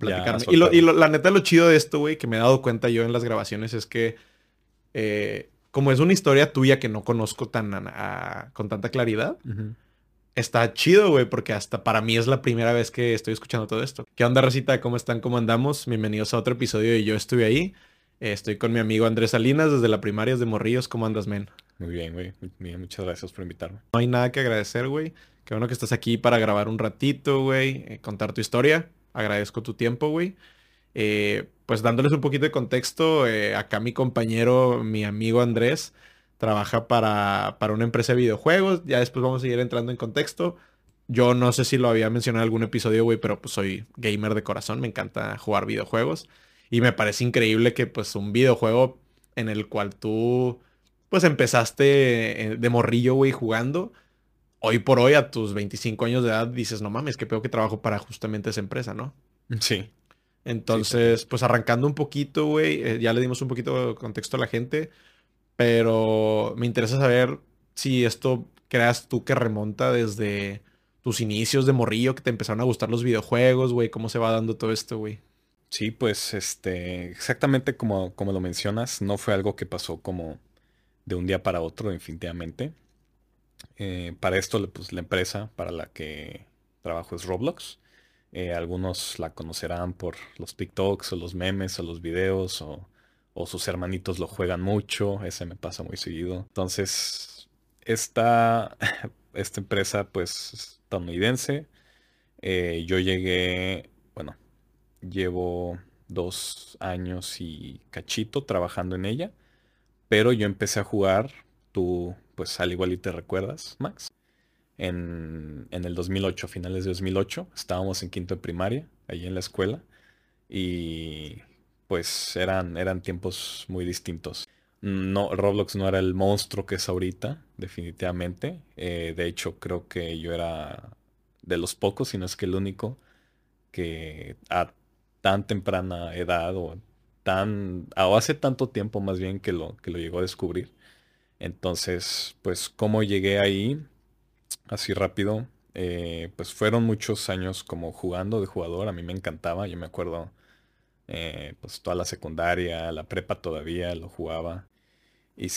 platicarme. y, lo, y la neta, lo chido de esto, güey, que me he dado cuenta yo en las grabaciones es que, eh, como es una historia tuya que no conozco tan con tanta claridad, está chido, güey, porque hasta para mí es la primera vez que estoy escuchando todo esto. ¿Qué onda, Rosita? ¿Cómo están? ¿Cómo andamos? Bienvenidos a otro episodio de Yo Estuve Ahí. Eh, estoy con mi amigo Andrés Salinas desde la primaria de Morrillos. ¿Cómo andas, men? Muy bien, güey. Muy bien, muchas gracias por invitarme. No hay nada que agradecer, güey. Qué bueno que estás aquí para grabar un ratito, güey, eh, contar tu historia. Agradezco tu tiempo, güey. Eh, pues dándoles un poquito de contexto, eh, acá mi compañero, mi amigo Andrés, trabaja para, para una empresa de videojuegos. Ya después vamos a seguir entrando en contexto. Yo no sé si lo había mencionado en algún episodio, güey, pero pues soy gamer de corazón, me encanta jugar videojuegos. Y me parece increíble que pues un videojuego en el cual tú pues empezaste de morrillo, güey, jugando hoy por hoy, a tus 25 años de edad, dices, no mames, qué peor que trabajo para justamente esa empresa, ¿no? Sí. Entonces, pues arrancando un poquito, güey, eh, ya le dimos un poquito de contexto a la gente, pero me interesa saber si esto creas tú que remonta desde tus inicios de morrillo, que te empezaron a gustar los videojuegos, güey, cómo se va dando todo esto, güey. Sí, pues este, exactamente como, como lo mencionas, no fue algo que pasó como de un día para otro, definitivamente. Eh, para esto, pues, la empresa para la que trabajo es Roblox. Eh, algunos la conocerán por los TikToks o los memes o los videos o, sus hermanitos lo juegan mucho. Ese me pasa muy seguido. Entonces, esta, esta empresa pues estadounidense. Eh, yo llegué, bueno, llevo dos años y cachito trabajando en ella. Pero yo empecé a jugar, tú pues al igual y te recuerdas, Max. En, el 2008, finales de 2008, estábamos en quinto de primaria, ahí en la escuela, y pues eran, eran tiempos muy distintos. No, Roblox no era el monstruo que es ahorita, definitivamente. Eh, de hecho, creo que yo era de los pocos, si no es que el único, que a tan temprana edad o tan, o hace tanto tiempo más bien que lo, que lo llegó a descubrir, entonces, pues, ¿cómo llegué ahí? Así rápido. Eh, pues fueron muchos años como jugando de jugador. A mí me encantaba. Yo me acuerdo, eh, pues toda la secundaria, la prepa todavía lo jugaba. Y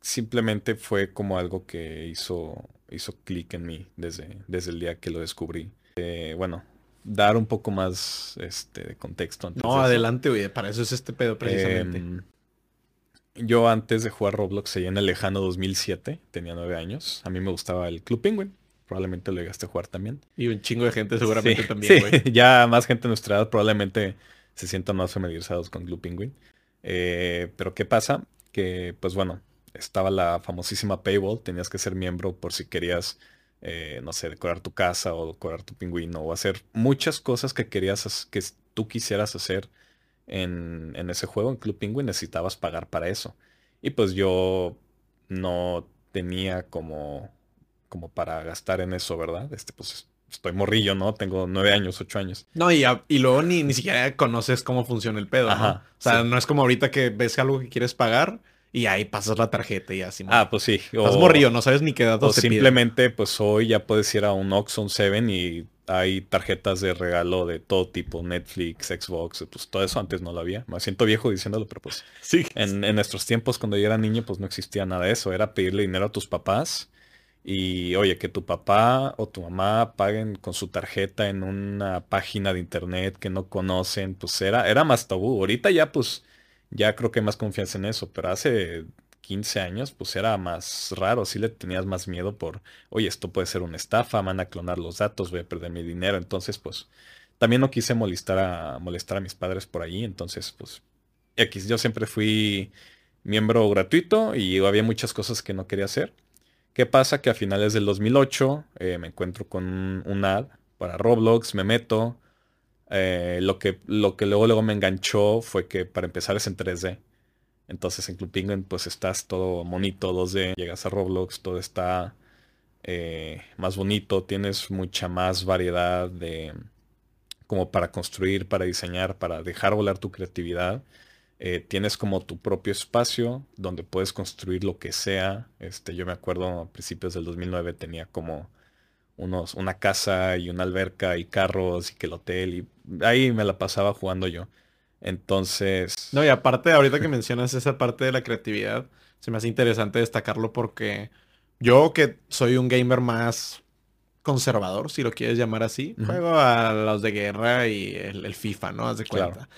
simplemente fue como algo que hizo, hizo clic en mí desde, desde el día que lo descubrí. Eh, bueno, dar un poco más este, de contexto. no, adelante, güey. Para eso es este pedo precisamente. Yo antes de jugar Roblox, allá en el lejano 2007, tenía nueve años. A mí me gustaba el Club Penguin. Probablemente lo llegaste a jugar también. Y un chingo de gente seguramente también, güey. ya más gente en nuestra edad probablemente se sientan más familiarizados con Club Penguin. Eh, pero ¿qué pasa? Que, pues bueno, estaba la famosísima Paywall. Tenías que ser miembro por si querías, eh, no sé, decorar tu casa o decorar tu pingüino o hacer muchas cosas que querías, que tú quisieras hacer en, ese juego, en Club Penguin, necesitabas pagar para eso. Y pues yo no tenía como, como para gastar en eso, ¿verdad? Este, pues estoy morrillo, ¿no? Tengo nueve años, ocho años. No, y, y luego ni, ni siquiera conoces cómo funciona el pedo, ¿no? O sea, no es como ahorita que ves algo que quieres pagar y ahí pasas la tarjeta y así. Ah, pues sí. Estás morrillo, no sabes ni qué datos O simplemente, pues hoy ya puedes ir a un Oxxo, 7 y hay tarjetas de regalo de todo tipo, Netflix, Xbox, pues todo eso antes no lo había. Me siento viejo diciéndolo, pero pues sí. en, nuestros tiempos cuando yo era niño pues no existía nada de eso, era pedirle dinero a tus papás y oye, que tu papá o tu mamá paguen con su tarjeta en una página de internet que no conocen, pues era, era más tabú. Ahorita ya pues ya creo que hay más confianza en eso, pero hace 15 años, pues era más raro, sí le tenías más miedo por, oye, esto puede ser una estafa, van a clonar los datos, voy a perder mi dinero. Entonces, pues, también no quise molestar a, molestar a mis padres por ahí. Entonces, pues, X, yo siempre fui miembro gratuito y había muchas cosas que no quería hacer. ¿Qué pasa? Que a finales del 2008 eh, me encuentro con un, ad para Roblox, me meto. Eh, lo, que, lo que luego, luego me enganchó fue que para empezar es en 3D. Entonces en Club Penguin pues estás todo bonito 2D, llegas a Roblox, todo está eh, más bonito, tienes mucha más variedad de como para construir, para diseñar, para dejar volar tu creatividad. Eh, tienes como tu propio espacio donde puedes construir lo que sea. Este, yo me acuerdo a principios del 2009 tenía como unos, una casa y una alberca y carros y que el hotel y ahí me la pasaba jugando yo. Entonces... No, y aparte, ahorita que mencionas esa parte de la creatividad, se me hace interesante destacarlo porque yo que soy un gamer más conservador, si lo quieres llamar así, juego a los de guerra y el, FIFA, ¿no? Haz de cuenta.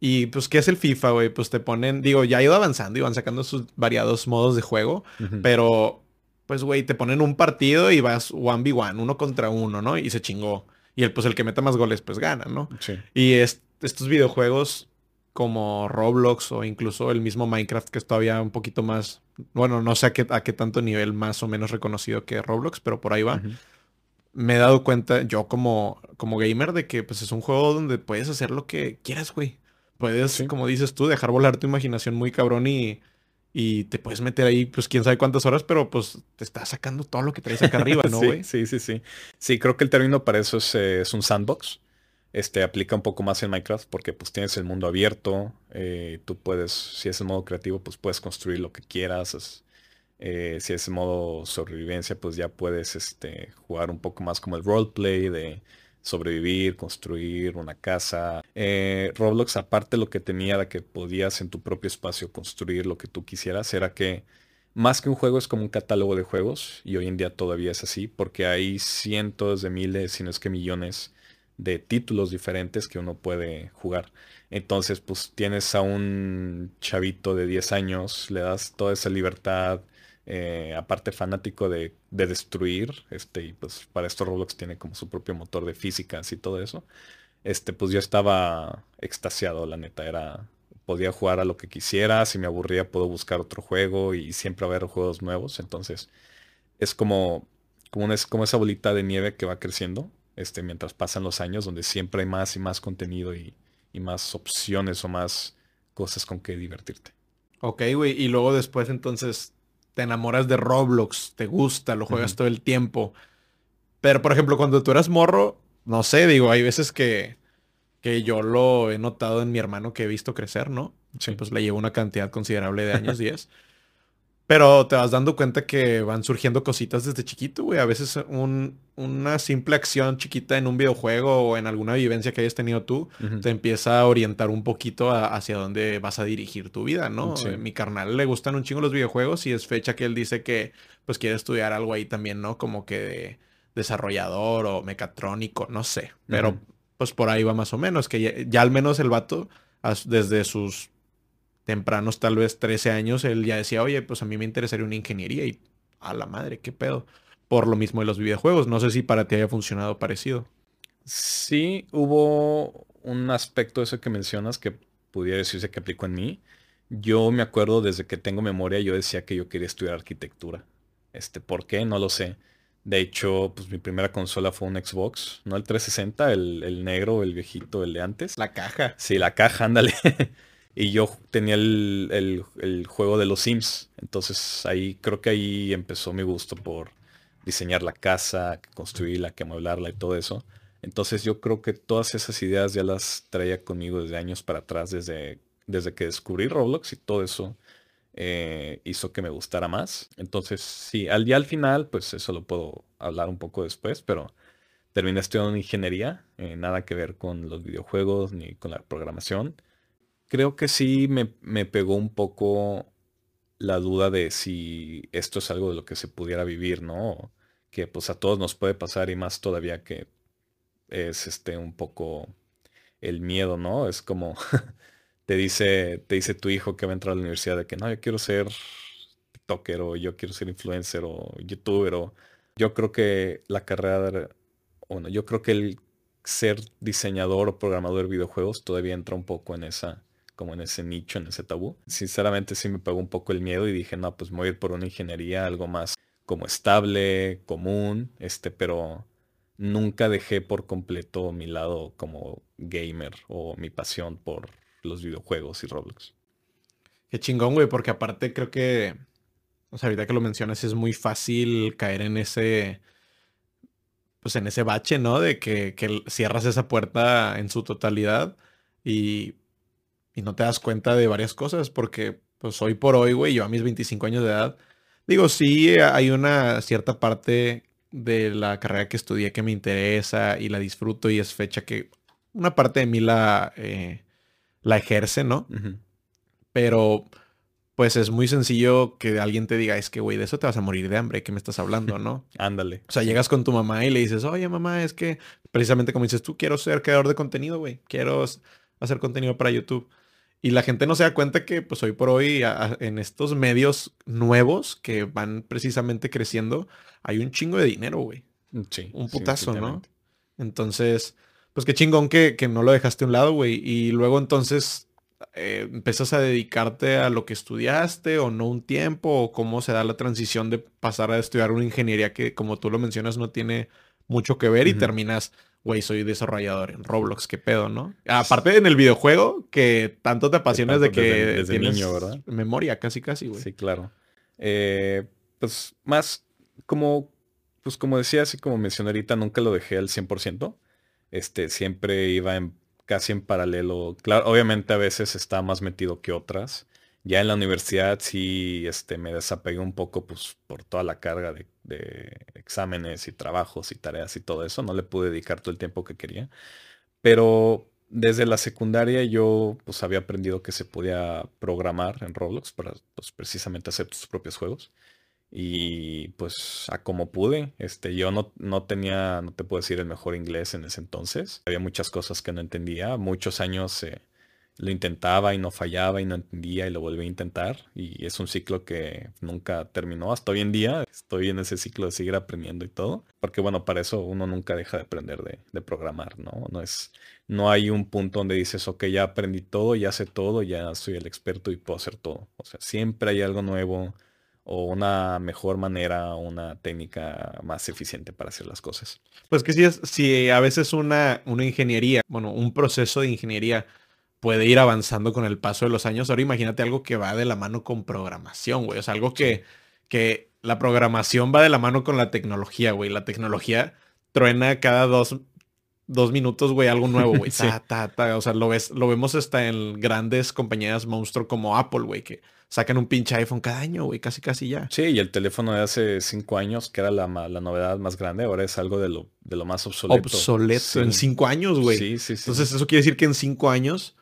Y pues, ¿qué es el FIFA, güey? Pues te ponen, digo, ya ha ido avanzando y van sacando sus variados modos de juego, pero pues, güey, te ponen un partido y vas 1v1, uno contra uno, ¿no? Y se chingó. Y el, pues el que meta más goles, pues gana, ¿no? Sí. Y estos videojuegos como Roblox o incluso el mismo Minecraft, que es todavía un poquito más, bueno, no sé a qué, a qué tanto nivel más o menos reconocido que Roblox, pero por ahí va. Me he dado cuenta, yo como, como gamer, de que pues es un juego donde puedes hacer lo que quieras, güey. Puedes, como dices tú, dejar volar tu imaginación muy cabrón y, y te puedes meter ahí, pues quién sabe cuántas horas, pero pues te está sacando todo lo que traes acá arriba, ¿no, güey? sí, sí, sí, sí. creo que el término para eso es, eh, es un sandbox este aplica un poco más en Minecraft porque pues tienes el mundo abierto, eh, tú puedes, si es el modo creativo, pues puedes construir lo que quieras, eh, si es el modo sobrevivencia, pues ya puedes este, jugar un poco más como el roleplay de sobrevivir, construir una casa. Eh, Roblox aparte lo que tenía de que podías en tu propio espacio construir lo que tú quisieras, era que más que un juego es como un catálogo de juegos y hoy en día todavía es así porque hay cientos de miles, si no es que millones de títulos diferentes que uno puede jugar. Entonces, pues tienes a un chavito de 10 años, le das toda esa libertad, eh, aparte fanático de, destruir, este, y pues para esto Roblox tiene como su propio motor de físicas y todo eso. Este, pues yo estaba extasiado, la neta, era, podía jugar a lo que quisiera, si me aburría puedo buscar otro juego y siempre haber juegos nuevos, entonces es como, como, es como esa bolita de nieve que va creciendo este, mientras pasan los años, donde siempre hay más y más contenido y, más opciones o más cosas con que divertirte. Ok, güey. Y luego después entonces te enamoras de Roblox, te gusta, lo juegas todo el tiempo. Pero, por ejemplo, cuando tú eras morro, no sé, digo, hay veces que, que yo lo he notado en mi hermano que he visto crecer, ¿no? Sí. Pues le llevo una cantidad considerable de años, 10. Pero te vas dando cuenta que van surgiendo cositas desde chiquito, güey. A veces una simple acción chiquita en un videojuego o en alguna vivencia que hayas tenido tú te empieza a orientar un poquito hacia dónde vas a dirigir tu vida, ¿no? A Mi carnal le gustan un chingo los videojuegos y es fecha que él dice que pues quiere estudiar algo ahí también, ¿no? Como que de desarrollador o mecatrónico, no sé. Pero pues por ahí va más o menos, que ya al menos el vato desde sus tempranos, tal vez 13 años, él ya decía, oye, pues a mí me interesaría una ingeniería y a la madre, qué pedo. Por lo mismo de los videojuegos. No sé si para ti haya funcionado parecido. Sí, hubo un aspecto de eso que mencionas que pudiera decirse que aplicó en mí. Yo me acuerdo desde que tengo memoria, yo decía que yo quería estudiar arquitectura. Este, ¿por qué? No lo sé. De hecho, pues mi primera consola fue un Xbox, no el 360, el, el negro, el viejito, el de antes. La caja. Sí, la caja, ándale. Y yo tenía el, juego de los Sims. Entonces ahí creo que ahí empezó mi gusto por diseñar la casa, construirla, que amueblarla y todo eso. Entonces yo creo que todas esas ideas ya las traía conmigo desde años para atrás, desde, desde que descubrí Roblox y todo eso eh, hizo que me gustara más. Entonces sí, al día al final, pues eso lo puedo hablar un poco después, pero terminé estudiando ingeniería, eh, nada que ver con los videojuegos ni con la programación creo que sí me, pegó un poco la duda de si esto es algo de lo que se pudiera vivir, ¿no? Que pues a todos nos puede pasar y más todavía que es este un poco el miedo, ¿no? Es como te dice, te dice tu hijo que va a entrar a la universidad de que no, yo quiero ser TikToker o yo quiero ser influencer o youtuber o yo creo que la carrera bueno, yo creo que el ser diseñador o programador de videojuegos todavía entra un poco en esa como en ese nicho, en ese tabú. Sinceramente sí me pegó un poco el miedo y dije, no, pues me voy a ir por una ingeniería, algo más como estable, común, este, pero nunca dejé por completo mi lado como gamer o mi pasión por los videojuegos y Roblox. Qué chingón, güey, porque aparte creo que, o sea, ahorita que lo mencionas, es muy fácil caer en ese, pues en ese bache, ¿no? De que, que cierras esa puerta en su totalidad y y no te das cuenta de varias cosas porque pues hoy por hoy, güey, yo a mis 25 años de edad, digo, sí hay una cierta parte de la carrera que estudié que me interesa y la disfruto y es fecha que una parte de mí la, eh, la ejerce, ¿no? Pero pues es muy sencillo que alguien te diga, es que, güey, de eso te vas a morir de hambre, ¿qué me estás hablando, no? Ándale. O sea, llegas con tu mamá y le dices, oye, mamá, es que precisamente como dices tú, quiero ser creador de contenido, güey, quiero hacer contenido para YouTube. Y la gente no se da cuenta que, pues hoy por hoy, en estos medios nuevos que van precisamente creciendo, hay un chingo de dinero, güey. Mm, sí. Un putazo, ¿no? Entonces, pues qué chingón que, que no lo dejaste a un lado, güey. Y luego entonces eh, empezas a dedicarte a lo que estudiaste o no un tiempo, o cómo se da la transición de pasar a estudiar una ingeniería que, como tú lo mencionas, no tiene mucho que ver y terminas güey, soy desarrollador en Roblox, qué pedo, ¿no? Aparte en el videojuego, que tanto te apasionas de que desde, niño, ¿verdad? Memoria, casi, casi, güey. Sí, claro. Eh, pues más como, pues como decía, así como mencioné ahorita, nunca lo dejé al 100%. Este, siempre iba en, casi en paralelo. Claro, obviamente a veces está más metido que otras. Ya en la universidad sí este, me desapegué un poco pues, por toda la carga de, exámenes y trabajos y tareas y todo eso. No le pude dedicar todo el tiempo que quería. Pero desde la secundaria yo pues, había aprendido que se podía programar en Roblox para pues, precisamente hacer tus propios juegos. Y pues a como pude, este, yo no, no tenía, no te puedo decir el mejor inglés en ese entonces. Había muchas cosas que no entendía. Muchos años eh, lo intentaba y no fallaba y no entendía y lo volví a intentar. Y es un ciclo que nunca terminó. Hasta hoy en día estoy en ese ciclo de seguir aprendiendo y todo. Porque bueno, para eso uno nunca deja de aprender de, programar, ¿no? No es, no hay un punto donde dices, ok, ya aprendí todo, ya sé todo, ya soy el experto y puedo hacer todo. O sea, siempre hay algo nuevo o una mejor manera una técnica más eficiente para hacer las cosas. Pues que si es, si a veces una, una ingeniería, bueno, un proceso de ingeniería puede ir avanzando con el paso de los años. Ahora imagínate algo que va de la mano con programación, güey. O sea, algo que, que la programación va de la mano con la tecnología, güey. La tecnología truena cada dos, dos minutos, güey, algo nuevo, güey. Ta, ta, ta. O sea, lo, ves, lo vemos hasta en grandes compañías monstruo como Apple, güey, que sacan un pinche iPhone cada año, güey, casi casi ya. Sí, y el teléfono de hace cinco años, que era la, la novedad más grande, ahora es algo de lo, de lo más obsoleto. Obsoleto, en cinco años, güey. Sí, sí, sí. Entonces, eso quiere decir que en cinco años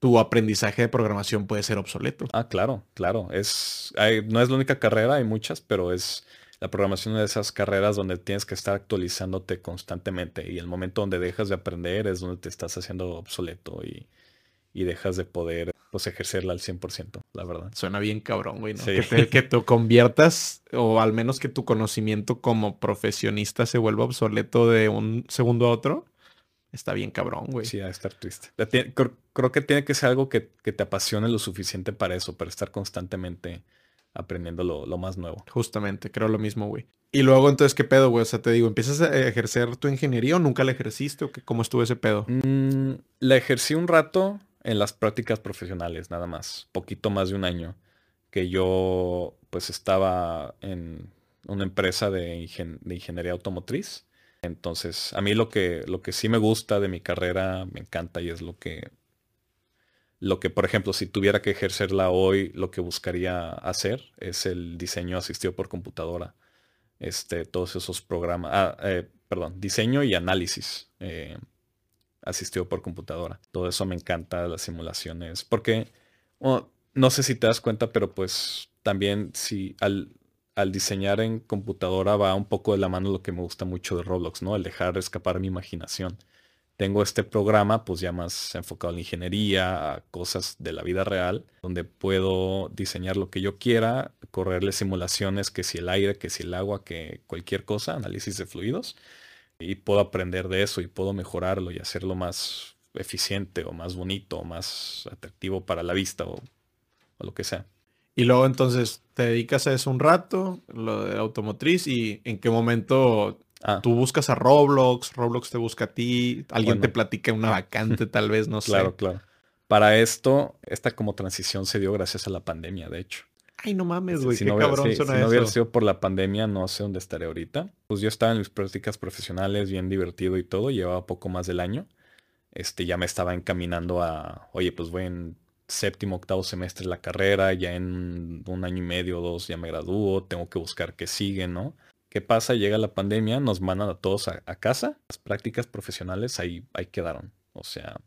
tu aprendizaje de programación puede ser obsoleto. Ah, claro, claro. Es, no es la única carrera, hay muchas, pero es la programación de esas carreras donde tienes que estar actualizándote constantemente y el momento donde dejas de aprender es donde te estás haciendo obsoleto y, dejas de poder pues, ejercerla al 100%, la verdad. Suena bien cabrón, güey, ¿no? Que, te, que te conviertas o al menos que tu conocimiento como profesionista se vuelva obsoleto de un segundo a otro. Está bien cabrón, güey. Sí, a estar triste. Creo, que tiene que ser algo que, te apasione lo suficiente para eso, para estar constantemente aprendiendo lo, más nuevo. Justamente, creo lo mismo, güey. Y luego, entonces, ¿qué pedo, güey? O sea, te digo, ¿empiezas a ejercer tu ingeniería o nunca la ejerciste o qué, cómo estuvo ese pedo? Mm, la ejercí un rato en las prácticas profesionales, nada más. Poquito más de un año. Que yo, pues, estaba en una empresa de, de ingeniería automotriz entonces, a mí lo que, lo que sí me gusta de mi carrera, me encanta y es lo que, lo que, por ejemplo, si tuviera que ejercerla hoy, lo que buscaría hacer es el diseño asistido por computadora. Este, todos esos programas, ah, eh, perdón, diseño y análisis eh, asistido por computadora. Todo eso me encanta, las simulaciones, porque no sé si te das cuenta, pero pues también si al, al diseñar en computadora va un poco de la mano lo que me gusta mucho de Roblox, ¿no? El dejar escapar mi imaginación. Tengo este programa, pues ya más enfocado en la ingeniería, a cosas de la vida real, donde puedo diseñar lo que yo quiera, correrle simulaciones, que si el aire, que si el agua, que cualquier cosa, análisis de fluidos, y puedo aprender de eso y puedo mejorarlo y hacerlo más eficiente o más bonito o más atractivo para la vista o lo que sea. Y luego entonces te dedicas a eso un rato, lo de automotriz, y en qué momento ah. tú buscas a Roblox, Roblox te busca a ti, alguien te platica una vacante tal vez, no sé. Claro, claro. Para esto, esta como transición se dio gracias a la pandemia, de hecho. Ay, no mames, güey, qué no cabrón hubiera, si, no hubiera sido por la pandemia, no sé dónde estaré ahorita. Pues yo estaba en mis prácticas profesionales, bien divertido y todo, llevaba poco más del año. Este, ya me estaba encaminando a, oye, pues voy en séptimo, octavo semestre de la carrera, ya en un año y medio o dos ya me gradúo, tengo que buscar qué sigue, ¿no? ¿Qué pasa? Llega la pandemia, nos mandan a todos a, casa. Las prácticas profesionales ahí, ahí quedaron. O sea,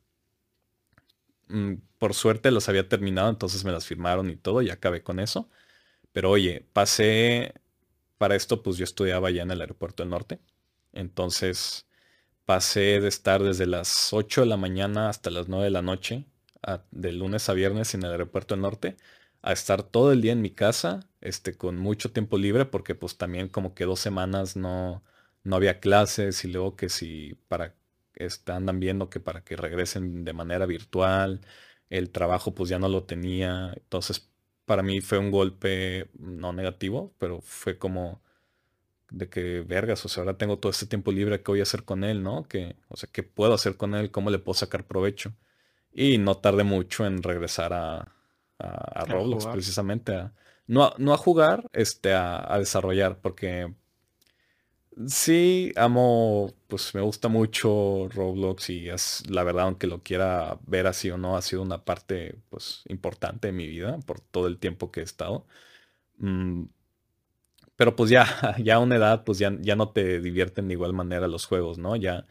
mm, por suerte las había terminado, entonces me las firmaron y todo, y acabé con eso. Pero oye, pasé, para esto pues yo estudiaba ya en el aeropuerto del norte. Entonces pasé de estar desde las 8 de la mañana hasta las 9 de la noche, de lunes a viernes en el aeropuerto del norte, a estar todo el día en mi casa, este, con mucho tiempo libre, porque pues también como que dos semanas no, no había clases y luego que si para, este, andan viendo que para que regresen de manera virtual, el trabajo pues ya no lo tenía, entonces para mí fue un golpe no negativo, pero fue como de que vergas, o sea, ahora tengo todo este tiempo libre, ¿qué voy a hacer con él, no? Que, o sea, ¿qué puedo hacer con él? ¿Cómo le puedo sacar provecho? Y no tardé mucho en regresar a, a, Roblox, precisamente. A, no, no a jugar, este, a, desarrollar, porque sí, amo, pues me gusta mucho Roblox y es la verdad, aunque lo quiera ver así o no, ha sido una parte, pues, importante de mi vida por todo el tiempo que he estado. Mm, pero pues ya, ya a una edad, pues ya, ya no te divierten de igual manera los juegos, ¿no? Ya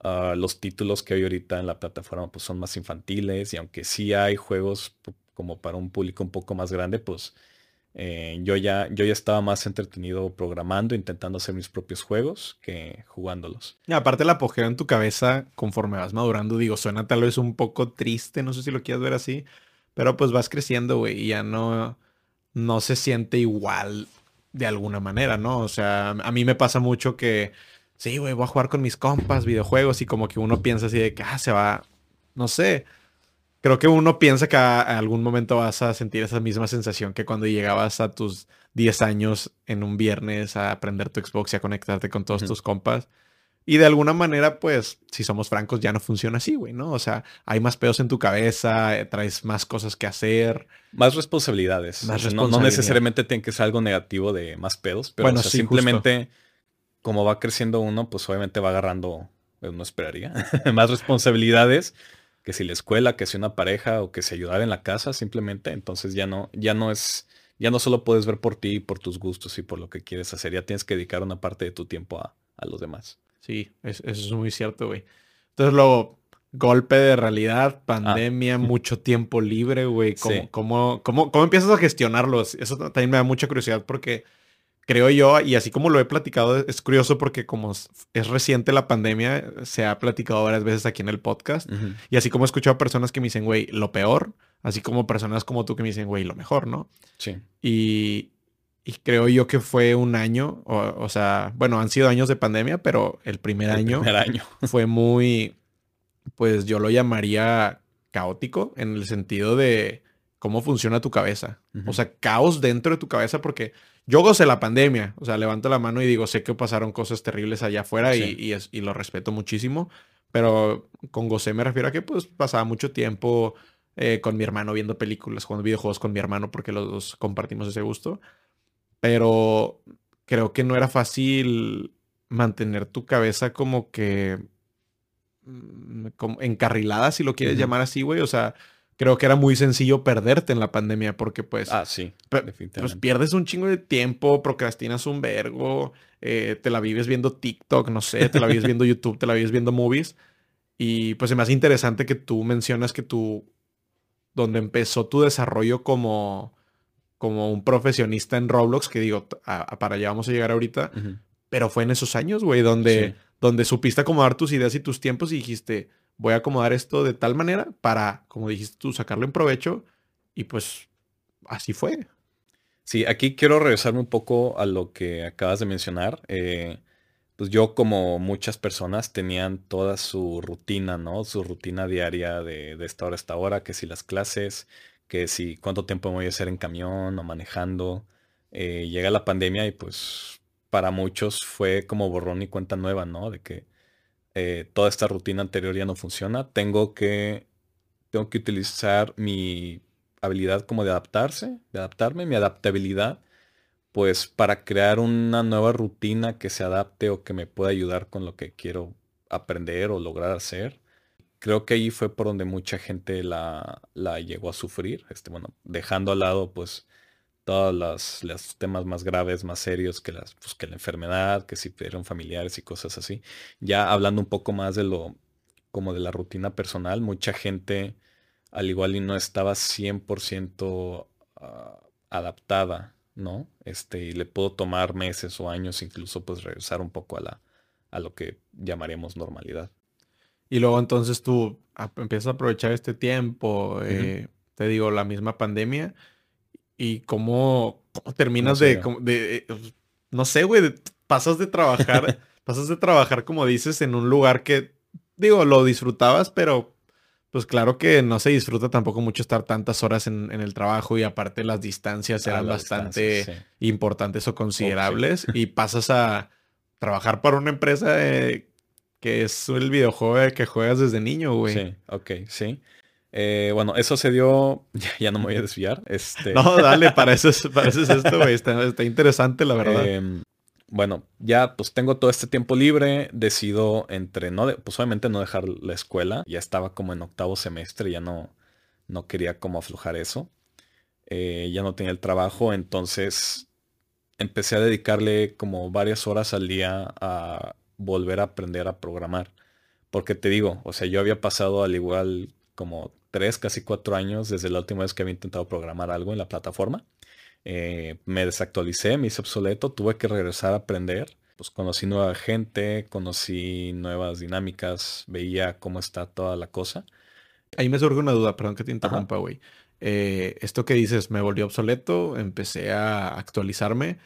ah, los títulos que hay ahorita en la plataforma pues son más infantiles y aunque sí hay juegos como para un público un poco más grande, pues eh, yo, ya, yo ya estaba más entretenido programando, intentando hacer mis propios juegos que jugándolos. Y aparte la apogeo en tu cabeza conforme vas madurando, digo, suena tal vez un poco triste, no sé si lo quieres ver así, pero pues vas creciendo, güey, y ya no, no se siente igual de alguna manera, ¿no? O sea, a mí me pasa mucho que, sí, güey, voy a jugar con mis compas, videojuegos, y como que uno piensa así de que, ah, se va, no sé. Creo que uno piensa que a, algún momento vas a sentir esa misma sensación que cuando llegabas a tus 10 años en un viernes a aprender tu Xbox y a conectarte con todos tus compas. Y de alguna manera, pues, si somos francos, ya no funciona así, güey, ¿no? O sea, hay más pedos en tu cabeza, eh, traes más cosas que hacer. Más responsabilidades. No, necesariamente tiene que ser algo negativo de más pedos, pero bueno, simplemente como va creciendo uno, pues obviamente va agarrando, pues, uno esperaría, más responsabilidades que si la escuela, que si una pareja o que si ayudar en la casa, simplemente. Entonces ya no, ya no es, ya no solo puedes ver por ti, por tus gustos y por lo que quieres hacer, ya tienes que dedicar una parte de tu tiempo a, a los demás. Sí, eso es muy cierto, güey. Entonces luego, golpe de realidad, pandemia, ah. mucho tiempo libre, güey. ¿Cómo, cómo, cómo, empiezas a gestionarlos? Eso también me da mucha curiosidad porque creo yo, y así como lo he platicado, es curioso porque como es reciente la pandemia, se ha platicado varias veces aquí en el podcast. Y así como he escuchado a personas que me dicen, güey, lo peor, así como personas como tú que me dicen, güey, lo mejor, ¿no? Sí. Y, y creo yo que fue un año, o, sea, bueno, han sido años de pandemia, pero el primer año, año. fue muy, pues yo lo llamaría caótico en el sentido de cómo funciona tu cabeza. O sea, caos dentro de tu cabeza porque yo gocé la pandemia. O sea, levanto la mano y digo, sé que pasaron cosas terribles allá afuera y, y, lo respeto muchísimo. Pero con gocé me refiero a que pues pasaba mucho tiempo eh, con mi hermano viendo películas, jugando videojuegos con mi hermano porque los dos compartimos ese gusto pero creo que no era fácil mantener tu cabeza como que mm, como encarrilada, si lo quieres llamar así, güey. O sea, creo que era muy sencillo perderte en la pandemia porque pues... Ah, sí. Pues pierdes un chingo de tiempo, procrastinas un vergo, eh, te la vives viendo TikTok, no sé, te la vives viendo YouTube, te la vives viendo movies. Y pues es más interesante que tú mencionas que tú, donde empezó tu desarrollo como como un profesionista en Roblox, que digo, para allá vamos a llegar ahorita, pero fue en esos años, güey, donde, donde supiste acomodar tus ideas y tus tiempos y dijiste, voy a acomodar esto de tal manera para, como dijiste tú, sacarlo en provecho y pues así fue. Sí, aquí quiero regresarme un poco a lo que acabas de mencionar. Eh, pues yo, como muchas personas, tenían toda su rutina, ¿no? Su rutina diaria de, de esta hora a esta hora, que si las clases, que si cuánto tiempo voy a hacer en camión o manejando. Eh, llega la pandemia y pues para muchos fue como borrón y cuenta nueva, ¿no? De que eh, toda esta rutina anterior ya no funciona. Tengo que, tengo que utilizar mi habilidad como de adaptarse, de adaptarme, mi adaptabilidad, pues para crear una nueva rutina que se adapte o que me pueda ayudar con lo que quiero aprender o lograr hacer creo que ahí fue por donde mucha gente la, la llegó a sufrir. Este, bueno, dejando al lado, pues, todos los, los, temas más graves, más serios que, las, pues, que la enfermedad, que si fueron familiares y cosas así. Ya hablando un poco más de lo, como de la rutina personal, mucha gente al igual y no estaba 100% ah, adaptada, ¿no? Este, y le puedo tomar meses o años incluso pues regresar un poco a la, a lo que llamaríamos normalidad. Y luego entonces tú empiezas a aprovechar este tiempo, eh, te digo, la misma pandemia, y cómo, terminas de, de, no sé, güey, pasas de trabajar, pasas de trabajar, como dices, en un lugar que, digo, lo disfrutabas, pero pues claro que no se disfruta tampoco mucho estar tantas horas en, el trabajo y aparte las distancias eran bastante importantes o considerables y pasas a trabajar para una empresa eh, que es el videojuego que juegas desde niño, güey. Sí, ok, sí. Eh, bueno, eso se dio, ya, no me voy a desviar. Este... No, dale, para eso es, esto, güey. Está, interesante, la verdad. Em, bueno, ya pues tengo todo este tiempo libre, decido entre, no, pues obviamente no dejar la escuela, ya estaba como en octavo semestre, ya no, no quería como aflojar eso, eh, ya no tenía el trabajo, entonces empecé a dedicarle como varias horas al día a volver a aprender a programar. Porque te digo, o sea, yo había pasado al igual como tres, casi cuatro años desde la última vez que había intentado programar algo en la plataforma. Eh, me desactualicé, me hice obsoleto, tuve que regresar a aprender. Pues conocí nueva gente, conocí nuevas dinámicas, veía cómo está toda la cosa. Ahí me surge una duda, perdón que te interrumpa, güey. Eh, esto que dices, me volvió obsoleto, empecé a actualizarme.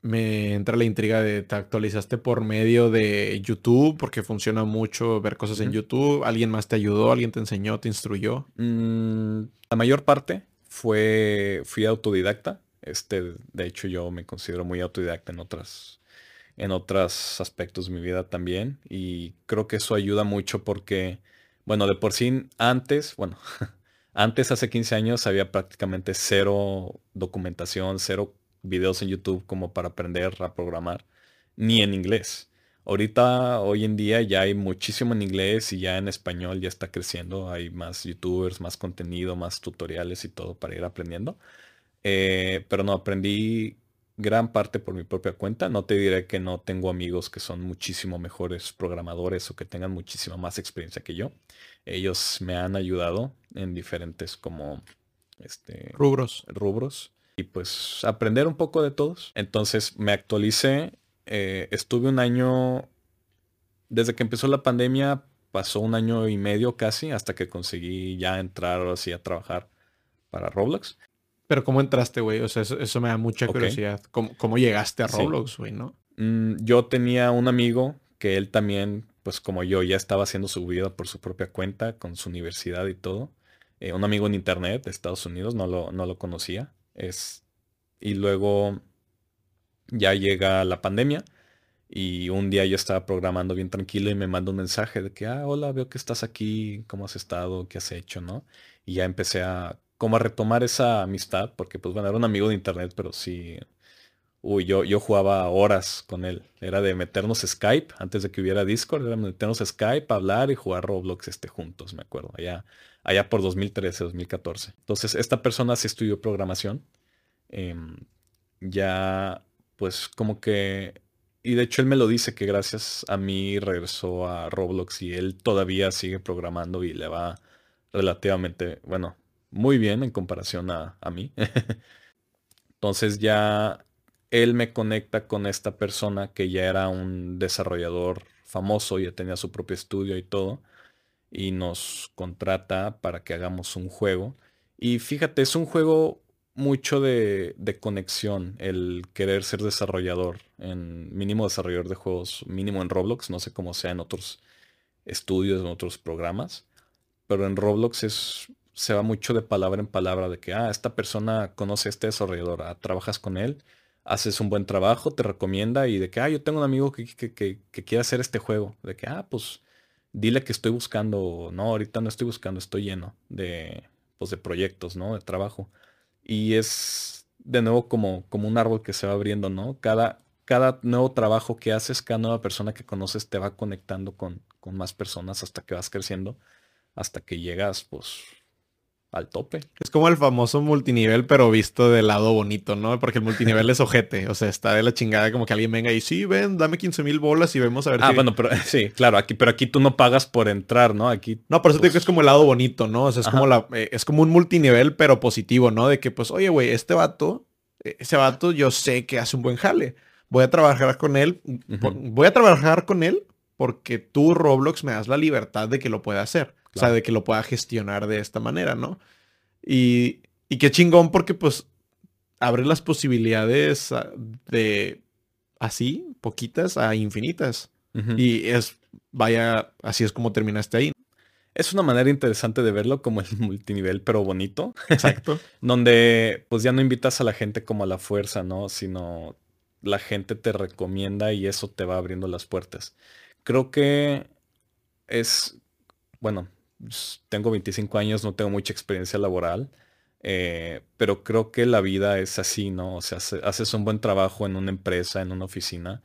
Me entra la intriga de te actualizaste por medio de YouTube, porque funciona mucho ver cosas en YouTube. ¿Alguien más te ayudó? ¿Alguien te enseñó? ¿Te instruyó? Mm, la mayor parte fue, fui autodidacta. Este, de hecho, yo me considero muy autodidacta en otras, en otros aspectos de mi vida también. Y creo que eso ayuda mucho porque, bueno, de por sí antes, bueno, antes hace 15 años había prácticamente cero documentación, cero videos en YouTube como para aprender a programar, ni en inglés. Ahorita, hoy en día ya hay muchísimo en inglés y ya en español ya está creciendo. Hay más youtubers, más contenido, más tutoriales y todo para ir aprendiendo. Eh, pero no, aprendí gran parte por mi propia cuenta. No te diré que no tengo amigos que son muchísimo mejores programadores o que tengan muchísima más experiencia que yo. Ellos me han ayudado en diferentes como este, rubros. rubros. Y pues aprender un poco de todos. Entonces me actualicé. Eh, estuve un año, desde que empezó la pandemia, pasó un año y medio casi hasta que conseguí ya entrar así a trabajar para Roblox. Pero ¿cómo entraste, güey? O sea, eso, me da mucha curiosidad. ¿Cómo, llegaste a Roblox, güey, no? Mm, yo tenía un amigo que él también, pues como yo, ya estaba haciendo su vida por su propia cuenta, con su universidad y todo. Eh, un amigo en internet de Estados Unidos, no lo, no lo conocía. Es, y luego ya llega la pandemia y un día yo estaba programando bien tranquilo y me manda un mensaje de que, ah, hola, veo que estás aquí, ¿cómo has estado? ¿Qué has hecho? ¿No? Y ya empecé a como a retomar esa amistad, porque pues bueno, era un amigo de internet, pero sí, uy, yo, yo jugaba horas con él. Era de meternos Skype, antes de que hubiera Discord, era meternos Skype, hablar y jugar Roblox este, juntos, me acuerdo, allá, allá por 2013, 2014. Entonces, esta persona sí estudió programación. Em, ya, pues como que... Y de hecho él me lo dice que gracias a mí regresó a Roblox y él todavía sigue programando y le va relativamente, bueno, muy bien en comparación a, mí. Entonces ya él me conecta con esta persona que ya era un desarrollador famoso, ya tenía su propio estudio y todo, y nos contrata para que hagamos un juego. Y fíjate, es un juego mucho de, de, conexión, el querer ser desarrollador, en mínimo desarrollador de juegos, mínimo en Roblox, no sé cómo sea en otros estudios, en otros programas, pero en Roblox es se va mucho de palabra en palabra de que, ah, esta persona conoce a este desarrollador, ah, trabajas con él, haces un buen trabajo, te recomienda y de que, ah, yo tengo un amigo que, quiere hacer este juego, de que, ah, pues dile que estoy buscando, no, ahorita no estoy buscando, estoy lleno de, pues, de proyectos, ¿no? De trabajo. Y es de nuevo como, como un árbol que se va abriendo, ¿no? Cada, cada nuevo trabajo que haces, cada nueva persona que conoces te va conectando con, con más personas hasta que vas creciendo, hasta que llegas, pues, al tope. Es como el famoso multinivel, pero visto del lado bonito, ¿no? Porque el multinivel es ojete. O sea, está de la chingada como que alguien venga y sí, ven, dame 15 mil bolas y vemos a ver ah, bueno, pero sí, claro, aquí, pero aquí tú no pagas por entrar, ¿no? Aquí. No, por eso te digo que es como el lado bonito, ¿no? O sea, es como la, eh, es como un multinivel, pero positivo, ¿no? De que, pues, oye, güey, este vato, e, ese vato, yo sé que hace un buen jale. Voy a trabajar con él. Voy a trabajar con él porque tú, Roblox, me das la libertad de que lo pueda hacer. O sea, de que lo pueda gestionar de esta manera, ¿no? Y, y qué chingón porque pues abre las posibilidades de así, poquitas a infinitas. Y es, vaya, así es como terminaste ahí. Es una manera interesante de verlo como el multinivel, pero bonito. Exacto. Donde pues ya no invitas a la gente como a la fuerza, ¿no? Sino la gente te recomienda y eso te va abriendo las puertas. Creo que es, bueno, tengo 25 años, no tengo mucha experiencia laboral, eh, pero creo que la vida es así, ¿no? O sea, haces un buen trabajo en una empresa, en una oficina,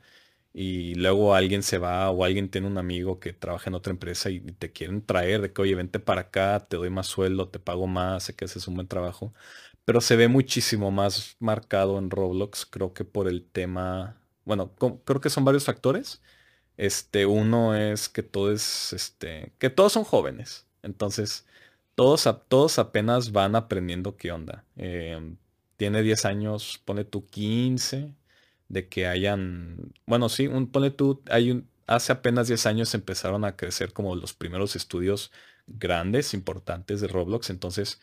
y luego alguien se va o alguien tiene un amigo que trabaja en otra empresa y te quieren traer de que, oye, vente para acá, te doy más sueldo, te pago más, sé que haces un buen trabajo. Pero se ve muchísimo más marcado en Roblox, creo que por el tema, bueno, creo que son varios factores. Este, uno es que todo es, este, que todos son jóvenes. Entonces, todos, todos apenas van aprendiendo qué onda. Em, tiene 10 años, pone tú 15, de que hayan, bueno, sí, un, pone tú, hay un, hace apenas 10 años empezaron a crecer como los primeros estudios grandes, importantes de Roblox. Entonces,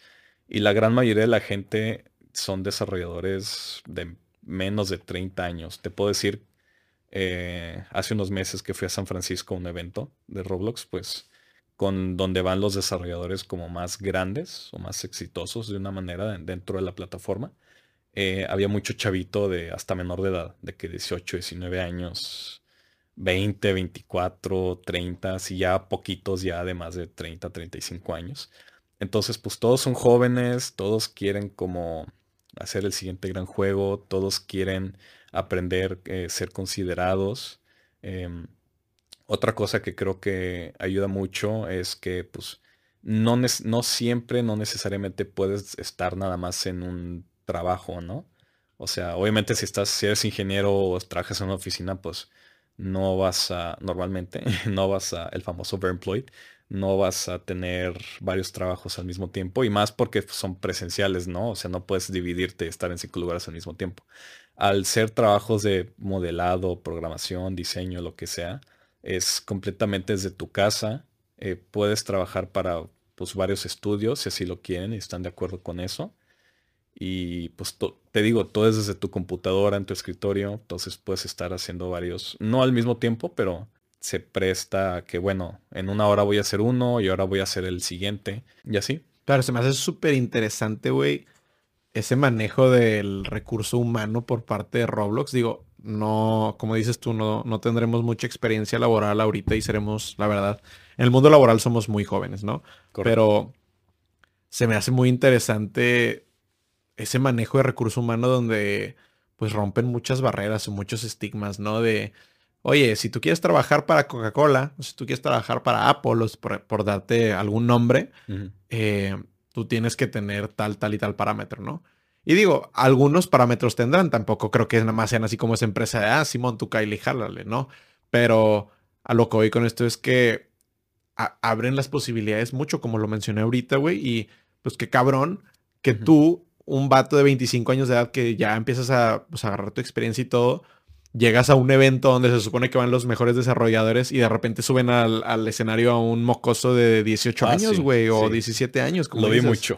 y la gran mayoría de la gente son desarrolladores de menos de 30 años. Te puedo decir eh, hace unos meses que fui a San Francisco a un evento de Roblox, pues con donde van los desarrolladores como más grandes o más exitosos de una manera dentro de la plataforma. Eh, había mucho chavito de hasta menor de edad, de que 18, 19 años, 20, 24, 30, y ya poquitos ya de más de 30, 35 años. Entonces, pues todos son jóvenes, todos quieren como hacer el siguiente gran juego, todos quieren aprender, eh, ser considerados. Em, otra cosa que creo que ayuda mucho es que pues no, no siempre, no necesariamente puedes estar nada más en un trabajo, ¿no? O sea, obviamente si estás, si eres ingeniero o trabajas en una oficina, pues no vas a, normalmente, no vas a, el famoso employed, no vas a tener varios trabajos al mismo tiempo y más porque son presenciales, ¿no? O sea, no puedes dividirte y estar en cinco lugares al mismo tiempo al ser trabajos de modelado, programación, diseño, lo que sea, es completamente desde tu casa. Eh, puedes trabajar para pues, varios estudios si así lo quieren y están de acuerdo con eso. Y pues te digo, todo es desde tu computadora, en tu escritorio, entonces puedes estar haciendo varios, no al mismo tiempo, pero se presta a que, bueno, en una hora voy a hacer uno y ahora voy a hacer el siguiente y así. Claro, se me hace súper interesante, güey, ese manejo del recurso humano por parte de Roblox, digo, no, como dices tú, no, no tendremos mucha experiencia laboral ahorita y seremos, la verdad, en el mundo laboral somos muy jóvenes, ¿no? Pero se me hace muy interesante ese manejo de recurso humano donde pues rompen muchas barreras o muchos estigmas, ¿no? De, oye, si tú quieres trabajar para Coca-Cola, o si tú quieres trabajar para Apple, por, darte algún nombre, eh, tú tienes que tener tal, tal y tal parámetro, ¿no? Y digo, algunos parámetros tendrán, tampoco creo que nada más sean así como esa empresa de, ah, Simón, tú Kylie, jálale, ¿no? Pero a lo que voy con esto es que abren las posibilidades mucho, como lo mencioné ahorita, güey, y pues qué cabrón que tú, un vato de 25 años de edad que ya empiezas a pues, agarrar tu experiencia y todo, llegas a un evento donde se supone que van los mejores desarrolladores y de repente suben al, escenario a un mocoso de 18 ah, años, güey, o 17 años. Como Lo vi mucho.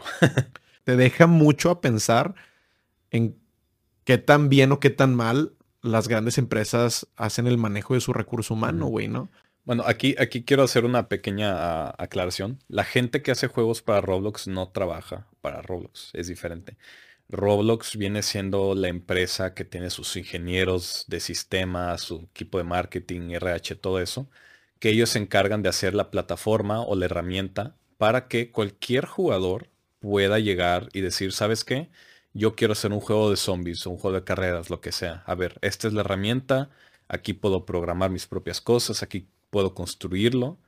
te deja mucho a pensar en qué tan bien o qué tan mal las grandes empresas hacen el manejo de su recurso humano, güey, ¿no? Bueno, aquí, aquí quiero hacer una pequeña ah, aclaración. La gente que hace juegos para Roblox no trabaja para Roblox, es diferente. Roblox viene siendo la empresa que tiene sus ingenieros de sistemas, su equipo de marketing, RH, todo eso, que ellos se encargan de hacer la plataforma o la herramienta para que cualquier jugador pueda llegar y decir, ¿sabes qué? Yo quiero hacer un juego de zombies o un juego de carreras, lo que sea. A ver, esta es la herramienta, aquí puedo programar mis propias cosas, aquí puedo construirlo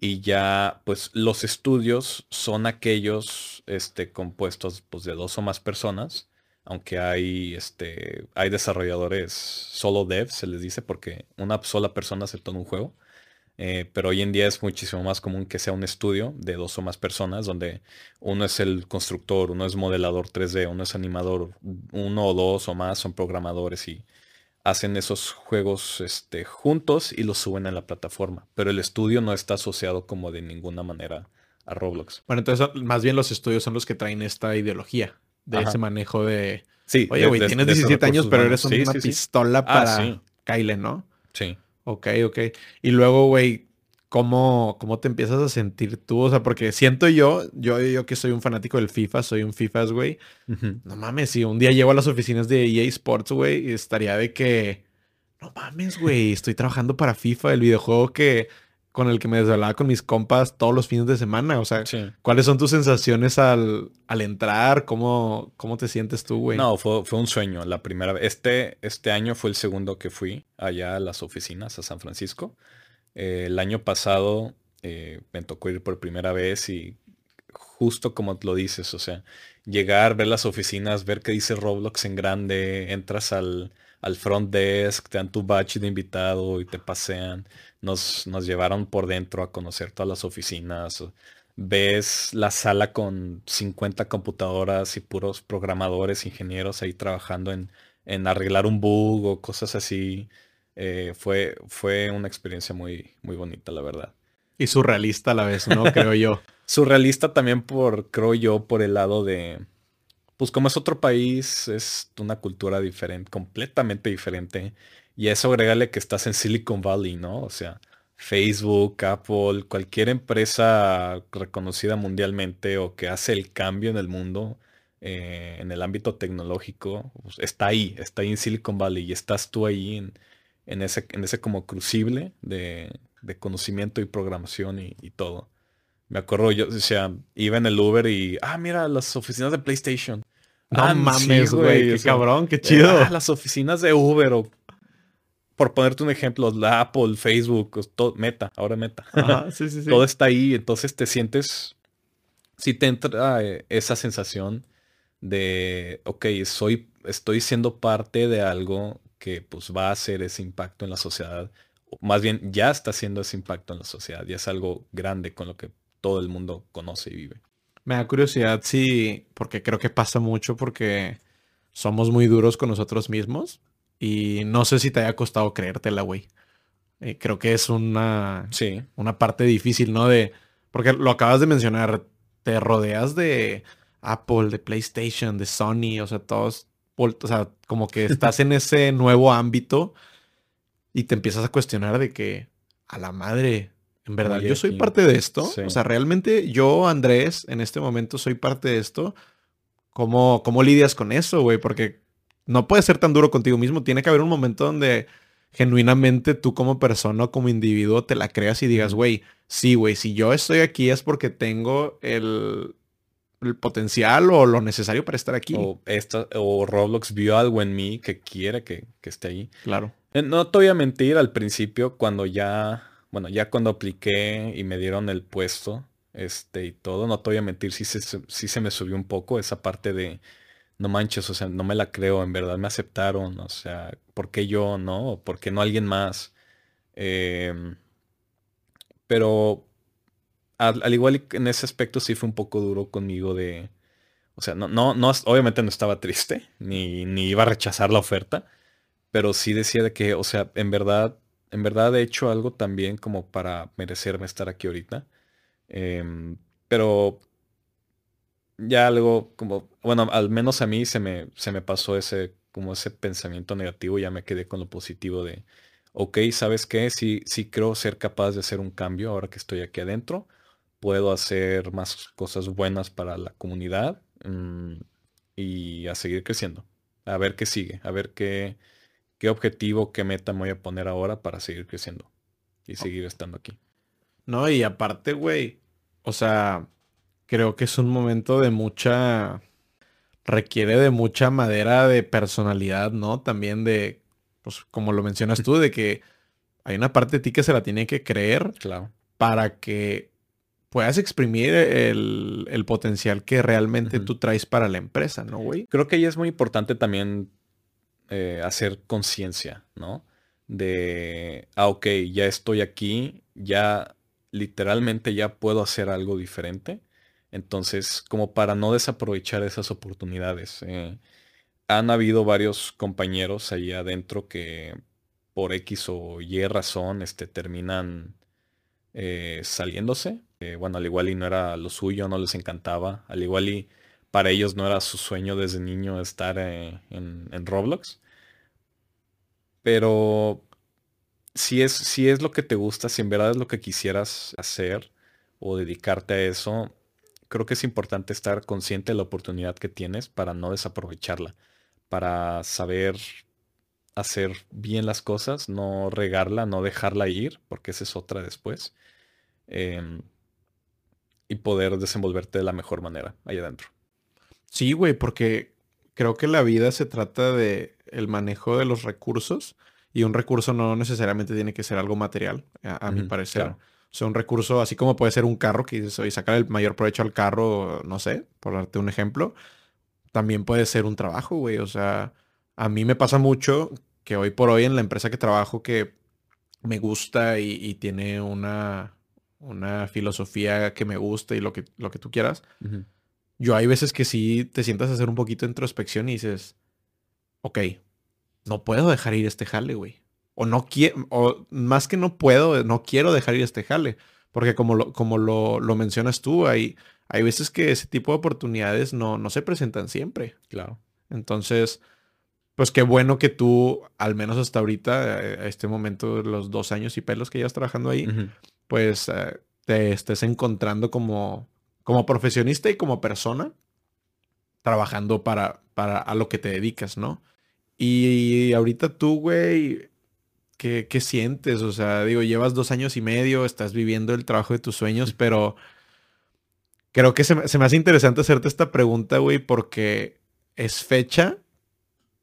Y ya, pues los estudios son aquellos este, compuestos pues, de dos o más personas, aunque hay, este, hay desarrolladores solo devs, se les dice, porque una sola persona aceptó un juego. Eh, pero hoy en día es muchísimo más común que sea un estudio de dos o más personas, donde uno es el constructor, uno es modelador 3D, uno es animador, uno o dos o más son programadores y hacen esos juegos este, juntos y los suben a la plataforma. Pero el estudio no está asociado como de ninguna manera a Roblox. Bueno, entonces más bien los estudios son los que traen esta ideología de ese manejo de... Sí, Oye, güey, tienes 17 años, pero eres una pistola ah, para Kyle, ¿no? Sí. Ok, ok. Y luego, güey, ¿cómo, ¿cómo te empiezas a sentir tú? O sea, porque siento yo, yo, yo que soy un fanático del FIFA, soy un FIFAs, güey. No mames, si un día llego a las oficinas de EA Sports, güey, estaría de que, no mames, güey, estoy trabajando para FIFA, el videojuego que con el que me desvelaba con mis compas todos los fines de semana. O sea, ¿cuáles son tus sensaciones al, al entrar? ¿Cómo, ¿Cómo te sientes tú, güey? No, fue, fue, un sueño. La primera vez. Este, este año fue el segundo que fui allá a las oficinas, a San Francisco. Eh, el año pasado eh, me tocó ir por primera vez y justo como lo dices, o sea, llegar, ver las oficinas, ver qué dice Roblox en grande, entras al, al front desk, te dan tu badge de invitado y te pasean nos, nos llevaron por dentro a conocer todas las oficinas. Ves la sala con 50 computadoras y puros programadores, ingenieros ahí trabajando en, en arreglar un bug o cosas así. Eh, fue, fue una experiencia muy, muy bonita, la verdad. Y surrealista a la vez, ¿no? Creo yo. surrealista también por, creo yo, por el lado de, pues como es otro país, es una cultura diferente, completamente diferente. Y a eso agregarle que estás en Silicon Valley, ¿no? O sea, Facebook, Apple, cualquier empresa reconocida mundialmente o que hace el cambio en el mundo, eh, en el ámbito tecnológico, pues, está ahí, está ahí en Silicon Valley y estás tú ahí en, ese, en ese como crucible de, conocimiento y programación y, todo. Me acuerdo, yo, o sea, iba en el Uber y, ah, mira, las oficinas de PlayStation. No ah, mames, güey, qué cabrón, qué chido. Ah, las oficinas de Uber o por ponerte un ejemplo, la Apple, Facebook, todo, Meta, ahora Meta. todo está ahí, entonces te sientes, si te entra eh, esa sensación de, ok, soy, estoy siendo parte de algo que pues va a hacer ese impacto en la sociedad, más bien ya está haciendo ese impacto en la sociedad, ya es algo grande con lo que todo el mundo conoce y vive. Me da curiosidad sí, porque creo que pasa mucho porque somos muy duros con nosotros mismos y no sé si te haya costado creértela, güey. Eh, creo que es una, sí. una parte difícil, ¿no? De, porque lo acabas de mencionar, te rodeas de Apple, de PlayStation, de Sony, o sea, todos, o sea, como que estás en ese nuevo ámbito y te empiezas a cuestionar de que, a la madre, en verdad, yo soy parte de esto. O sea, realmente yo, Andrés, en este momento soy parte de esto. ¿Cómo, cómo lidias con eso, güey? Porque no puedes ser tan duro contigo mismo. Tiene que haber un momento donde genuinamente tú como persona o como individuo te la creas y digas, güey, sí, güey, si yo estoy aquí es porque tengo el, potencial o lo necesario para estar aquí. O, o Roblox vio algo en mí que quiere que, esté ahí. Claro. Eh, no te voy a mentir, al principio cuando ya, bueno, ya cuando apliqué y me dieron el puesto, este y todo, no te voy a mentir, sí sí se me subió un poco esa parte de no manches, o sea, no me la creo, en verdad me aceptaron, o sea, ¿por qué yo, no? ¿Por qué no alguien más? Em, pero al, igual en ese aspecto sí fue un poco duro conmigo de, o sea, no, no, no, obviamente no estaba triste, ni, ni iba a rechazar la oferta, pero sí decía de que, o sea, en verdad, en verdad he hecho algo también como para merecerme estar aquí ahorita. Em, pero ya algo como, bueno, al menos a mí se me, se me pasó ese, como ese pensamiento negativo, ya me quedé con lo positivo de, ok, ¿sabes qué? Sí, sí creo ser capaz de hacer un cambio ahora que estoy aquí adentro. Puedo hacer más cosas buenas para la comunidad mm, y a seguir creciendo. A ver qué sigue, a ver qué, qué objetivo, qué meta me voy a poner ahora para seguir creciendo y seguir estando aquí. No, y aparte, güey, o sea, creo que es un momento de mucha... requiere de mucha madera de personalidad, ¿no? También de, pues como lo mencionas tú, de que hay una parte de ti que se la tiene que creer. Claro. para que puedas exprimir el, potencial que realmente tú traes para la empresa, ¿no, güey? Creo que ahí es muy importante también eh, hacer conciencia, ¿no? De, ah, ok, ya estoy aquí, ya literalmente ya puedo hacer algo diferente. Entonces, como para no desaprovechar esas oportunidades. Eh, han habido varios compañeros ahí adentro que por X o Y razón este, terminan eh, saliéndose. Eh, bueno, al igual y no era lo suyo, no les encantaba. Al igual y para ellos no era su sueño desde niño estar en, en, Roblox. Pero si es, es lo que te gusta, si en verdad es lo que quisieras hacer o dedicarte a eso, creo que es importante estar consciente de la oportunidad que tienes para no desaprovecharla, para saber hacer bien las cosas, no regarla, no dejarla ir, porque esa es otra después, em, y poder desenvolverte de la mejor manera ahí adentro. Sí, güey, porque creo que la vida se trata de el manejo de los recursos y un recurso no necesariamente tiene que ser algo material, a, mi parecer. O sea, un recurso, así como puede ser un carro, que dices, oye, sacar el mayor provecho al carro, no sé, por darte un ejemplo, también puede ser un trabajo, güey. O sea, a mí me pasa mucho que hoy por hoy en la empresa que trabajo que me gusta y, tiene una, una filosofía que me gusta y lo que, lo que tú quieras, yo hay veces que sí te sientas a hacer un poquito de introspección y dices, ok, no puedo dejar ir este jale, güey o no quiero, o más que no puedo, no quiero dejar ir este jale. Porque como lo, como lo, mencionas tú, hay, hay veces que ese tipo de oportunidades no, no se presentan siempre. Claro. Entonces, pues qué bueno que tú, al menos hasta ahorita, eh, a este momento, los dos años y pelos que llevas trabajando ahí, pues eh, te estés encontrando como, como profesionista y como persona trabajando para, para a lo que te dedicas, ¿no? Y ahorita tú, güey, ¿Qué, sientes? O sea, digo, llevas dos años y medio, estás viviendo el trabajo de tus sueños, pero creo que se, me hace interesante hacerte esta pregunta, güey, porque es fecha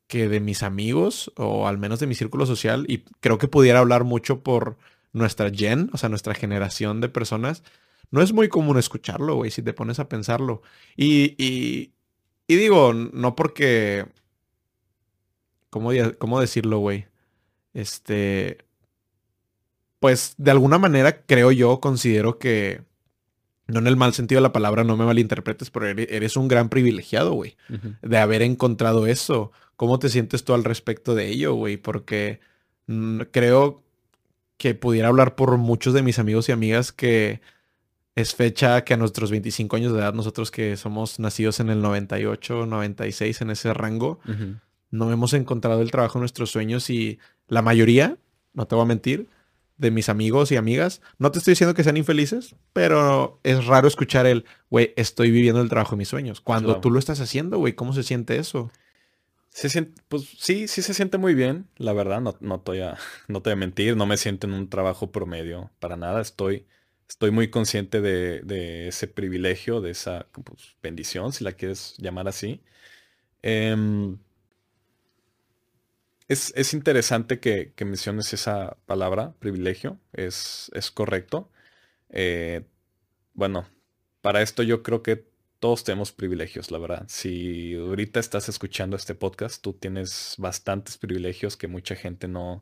que de mis amigos, o al menos de mi círculo social, y creo que pudiera hablar mucho por nuestra gen, o sea, nuestra generación de personas, no es muy común escucharlo, güey, si te pones a pensarlo. Y, y, y digo, no porque... ¿Cómo, cómo decirlo, güey? Este, pues de alguna manera creo yo, considero que, no en el mal sentido de la palabra, no me malinterpretes, pero eres un gran privilegiado, güey, de haber encontrado eso. ¿Cómo te sientes tú al respecto de ello, güey? Porque mm, creo que pudiera hablar por muchos de mis amigos y amigas que es fecha que a nuestros 25 años de edad, nosotros que somos nacidos en el 98, 96, en ese rango, no hemos encontrado el trabajo de nuestros sueños y la mayoría, no te voy a mentir, de mis amigos y amigas, no te estoy diciendo que sean infelices, pero es raro escuchar el, güey, estoy viviendo el trabajo de mis sueños. Cuando tú lo estás haciendo, güey, ¿cómo se siente eso? Se siente, pues sí, sí se siente muy bien, la verdad, no, no, te voy a, no te voy a mentir, no me siento en un trabajo promedio, para nada, estoy, estoy muy consciente de, ese privilegio, de esa pues, bendición, si la quieres llamar así. Eh, es, interesante que, menciones esa palabra, privilegio, es, es correcto. Eh, bueno, para esto yo creo que todos tenemos privilegios, la verdad. Si ahorita estás escuchando este podcast, tú tienes bastantes privilegios que mucha gente no,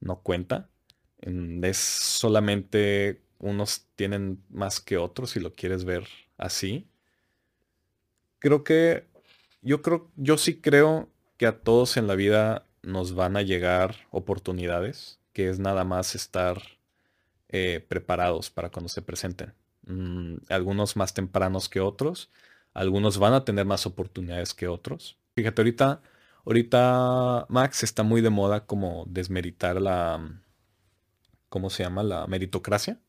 no cuenta. Es solamente unos tienen más que otros, si lo quieres ver así. Creo que yo creo, yo sí creo que a todos en la vida nos van a llegar oportunidades, que es nada más estar eh, preparados para cuando se presenten. Mm, algunos más tempranos que otros, algunos van a tener más oportunidades que otros. Fíjate, ahorita, ahorita Max está muy de moda como desmeritar la, ¿cómo se llama? La meritocracia.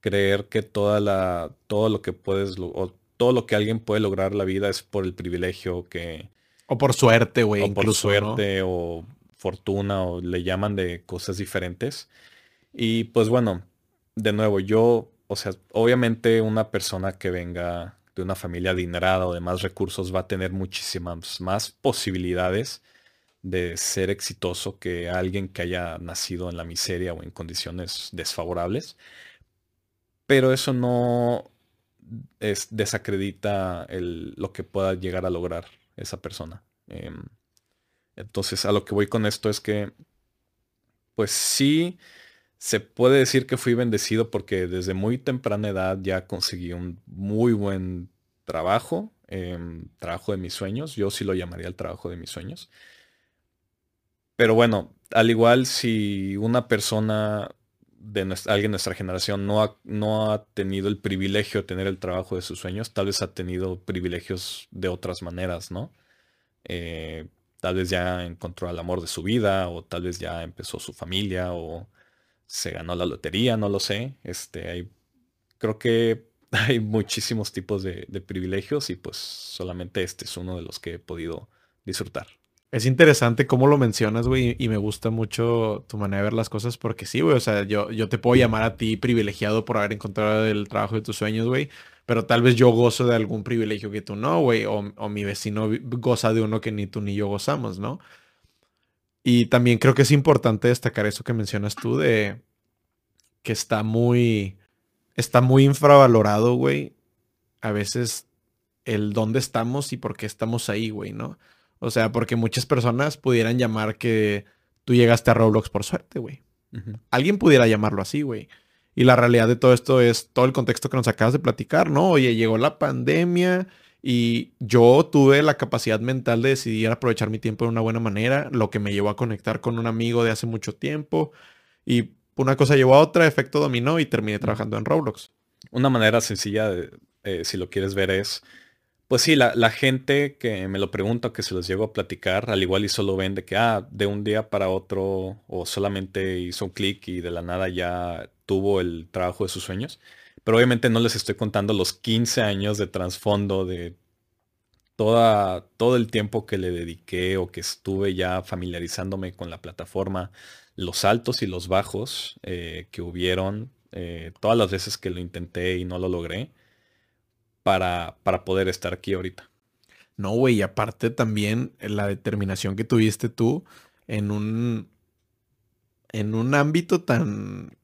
Creer que toda la, todo lo que puedes, o todo lo que alguien puede lograr en la vida es por el privilegio que, o por suerte, güey. O por suerte o fortuna o le llaman de cosas diferentes. Y pues bueno, de nuevo, yo, o sea, obviamente una persona que venga de una familia adinerada o de más recursos va a tener muchísimas más posibilidades de ser exitoso que alguien que haya nacido en la miseria o en condiciones desfavorables. pero eso no es, desacredita lo que pueda llegar a lograr esa persona. Em, entonces, a lo que voy con esto es que, pues sí, se puede decir que fui bendecido porque desde muy temprana edad ya conseguí un muy buen trabajo, em, trabajo de mis sueños. Yo sí lo llamaría el trabajo de mis sueños. Pero bueno, al igual si una persona de alguien de nuestra generación no ha, no ha tenido el privilegio de tener el trabajo de sus sueños, tal vez ha tenido privilegios de otras maneras, ¿no? Eh, tal vez ya encontró el amor de su vida, o tal vez ya empezó su familia, o se ganó la lotería, no lo sé. Este, hay, creo que hay muchísimos tipos de privilegios y pues solamente este es uno de los que he podido disfrutar. Es interesante cómo lo mencionas, güey, y me gusta mucho tu manera de ver las cosas porque sí, güey, o sea, yo, yo te puedo llamar a ti privilegiado por haber encontrado el trabajo de tus sueños, güey, pero tal vez yo gozo de algún privilegio que tú no, güey, o, o, mi vecino goza de uno que ni tú ni yo gozamos, ¿no? Y también creo que es importante destacar eso que mencionas tú de que está muy, está muy infravalorado, güey, a veces el dónde estamos y por qué estamos ahí, güey, ¿no? O sea, porque muchas personas pudieran llamar que tú llegaste a Roblox por suerte, güey. Alguien pudiera llamarlo así, güey. Y la realidad de todo esto es todo el contexto que nos acabas de platicar, ¿no? Oye, llegó la pandemia y yo tuve la capacidad mental de decidir aprovechar mi tiempo de una buena manera, lo que me llevó a conectar con un amigo de hace mucho tiempo. Y una cosa llevó a otra, efecto dominó y terminé trabajando en Roblox. Una manera sencilla, eh, si lo quieres ver, es pues sí, la, gente que me lo pregunta, que se los llego a platicar, al igual y solo ven de que, ah, de un día para otro, o solamente hizo un clic y de la nada ya tuvo el trabajo de sus sueños. Pero obviamente no les estoy contando los 15 años de trasfondo de toda, todo el tiempo que le dediqué o que estuve ya familiarizándome con la plataforma, los altos y los bajos eh, que hubieron, eh, todas las veces que lo intenté y no lo logré para, para poder estar aquí ahorita. No, güey, y aparte también la determinación que tuviste tú en un, en un ámbito tan,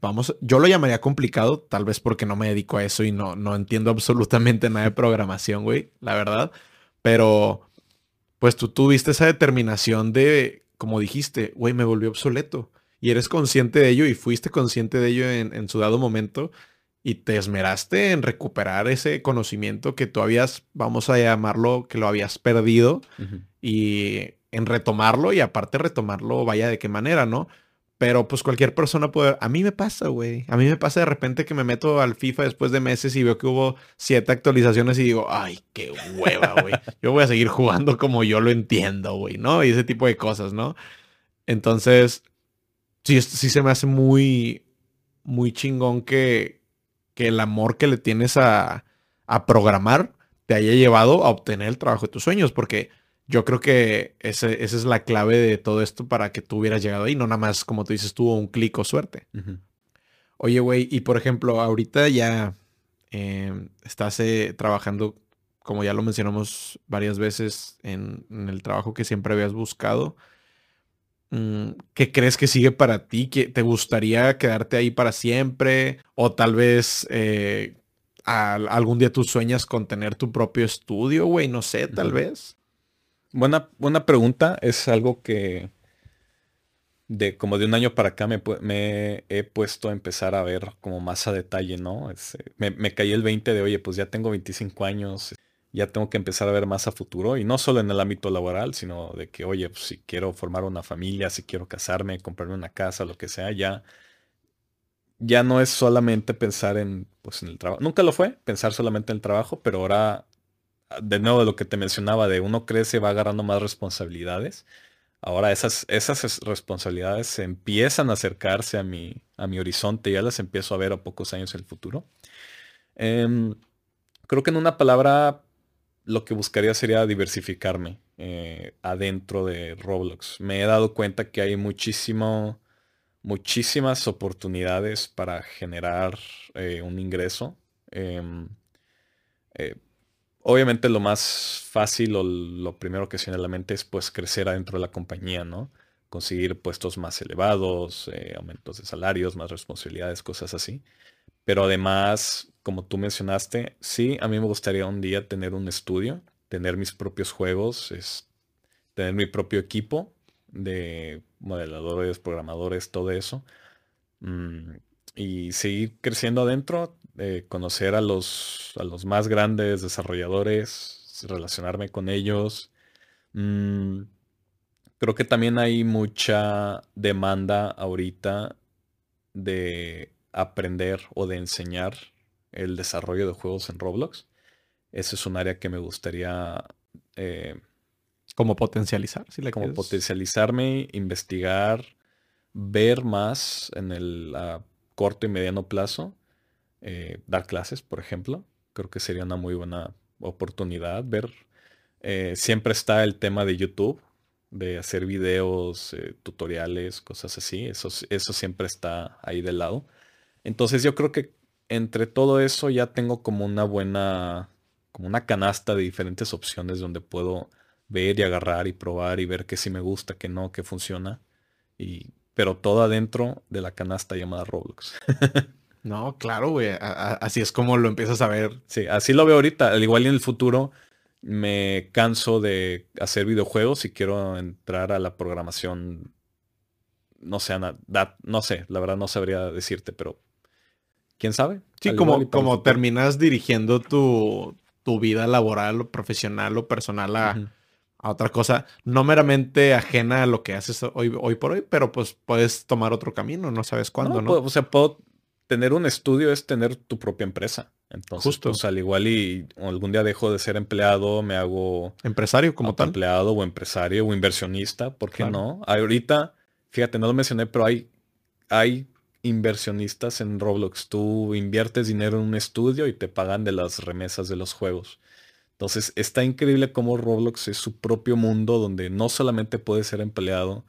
vamos, yo lo llamaría complicado, tal vez porque no me dedico a eso y no, no entiendo absolutamente nada de programación, güey, la verdad. Pero, pues tú tuviste esa determinación de, como dijiste, güey, me volvió obsoleto. Y eres consciente de ello y fuiste consciente de ello en, en su dado momento y te esmeraste en recuperar ese conocimiento que tú habías, vamos a llamarlo, que lo habías perdido y en retomarlo y aparte retomarlo, vaya de qué manera, ¿no? Pero pues cualquier persona puede... A mí me pasa, güey. A mí me pasa de repente que me meto al FIFA después de meses y veo que hubo siete actualizaciones y digo, ay, qué hueva, güey. Yo voy a seguir jugando como yo lo entiendo, güey, ¿no? Y ese tipo de cosas, ¿no? Entonces, sí, sí se me hace muy, muy chingón que, que el amor que le tienes a, programar te haya llevado a obtener el trabajo de tus sueños, porque yo creo que esa es la clave de todo esto para que tú hubieras llegado ahí, no nada más, como tú dices, tuvo un clic o suerte. Oye, güey, y por ejemplo, ahorita ya em, estás eh, trabajando, como ya lo mencionamos varias veces, en, el trabajo que siempre habías buscado. Mm, ¿Qué crees que sigue para ti? ¿Te gustaría quedarte ahí para siempre? O tal vez eh, algún día tú sueñas con tener tu propio estudio, güey, no sé, tal vez. Buena, buena pregunta. Es algo que de como de un año para acá me, me he puesto a empezar a ver como más a detalle, ¿no? me, me caí el 20 de, oye, pues ya tengo 25 años ya tengo que empezar a ver más a futuro y no solo en el ámbito laboral, sino de que, oye, pues, si quiero formar una familia, si quiero casarme, comprarme una casa, lo que sea, ya, ya no es solamente pensar en, pues, en el trabajo. Nunca lo fue, pensar solamente en el trabajo, pero ahora, de nuevo lo que te mencionaba, de uno crece, va agarrando más responsabilidades. Ahora esas, esas responsabilidades empiezan a acercarse a mi, a mi horizonte, ya las empiezo a ver a pocos años en el futuro. Em, creo que en una palabra lo que buscaría sería diversificarme eh, adentro de Roblox. Me he dado cuenta que hay muchísimo, muchísimas oportunidades para generar eh, un ingreso. Em, eh, obviamente lo más fácil o lo primero que se viene a la mente es pues crecer adentro de la compañía, ¿no? Conseguir puestos más elevados, aumentos de salarios, más responsabilidades, cosas así. Pero además, como tú mencionaste, sí, a mí me gustaría un día tener un estudio, tener mis propios juegos, es, tener mi propio equipo de modeladores, programadores, todo eso. Mm, y seguir creciendo adentro, eh, conocer a los, a los más grandes desarrolladores, relacionarme con ellos. Mm, creo que también hay mucha demanda ahorita de aprender o de enseñar el desarrollo de juegos en Roblox. Ese es un área que me gustaría... Eh, como potencializar, si le Como potencializarme, investigar, ver más en el corto y mediano plazo, eh, dar clases, por ejemplo. Creo que sería una muy buena oportunidad. Ver, eh, siempre está el tema de YouTube, de hacer videos, tutoriales, cosas así. Eso, eso siempre está ahí de lado. Entonces yo creo que entre todo eso ya tengo como una buena, como una canasta de diferentes opciones donde puedo ver y agarrar y probar y ver qué sí me gusta, qué no, qué funciona. Y, pero todo adentro de la canasta llamada Roblox. no, claro, güey. Así es como lo empiezas a ver. Sí, así lo veo ahorita. Al igual y en el futuro me canso de hacer videojuegos y quiero entrar a la programación. No sé, no sé, la verdad no sabría decirte, pero quién sabe. Sí, como, como terminas dirigiendo tu, vida laboral o profesional o personal a, otra cosa, no meramente ajena a lo que haces hoy, hoy por hoy, pero pues puedes tomar otro camino, no sabes cuándo, ¿no? o sea, puedo tener un estudio es tener tu propia empresa. Entonces, Justo. Pues, al igual y algún día dejo de ser empleado, me hago empresario como tal. Empleado o empresario o inversionista, ¿por qué no? Ahorita, fíjate, no lo mencioné, pero hay, hay inversionistas en Roblox. Tú inviertes dinero en un estudio y te pagan de las remesas de los juegos. Entonces está increíble cómo Roblox es su propio mundo donde no solamente puede ser empleado,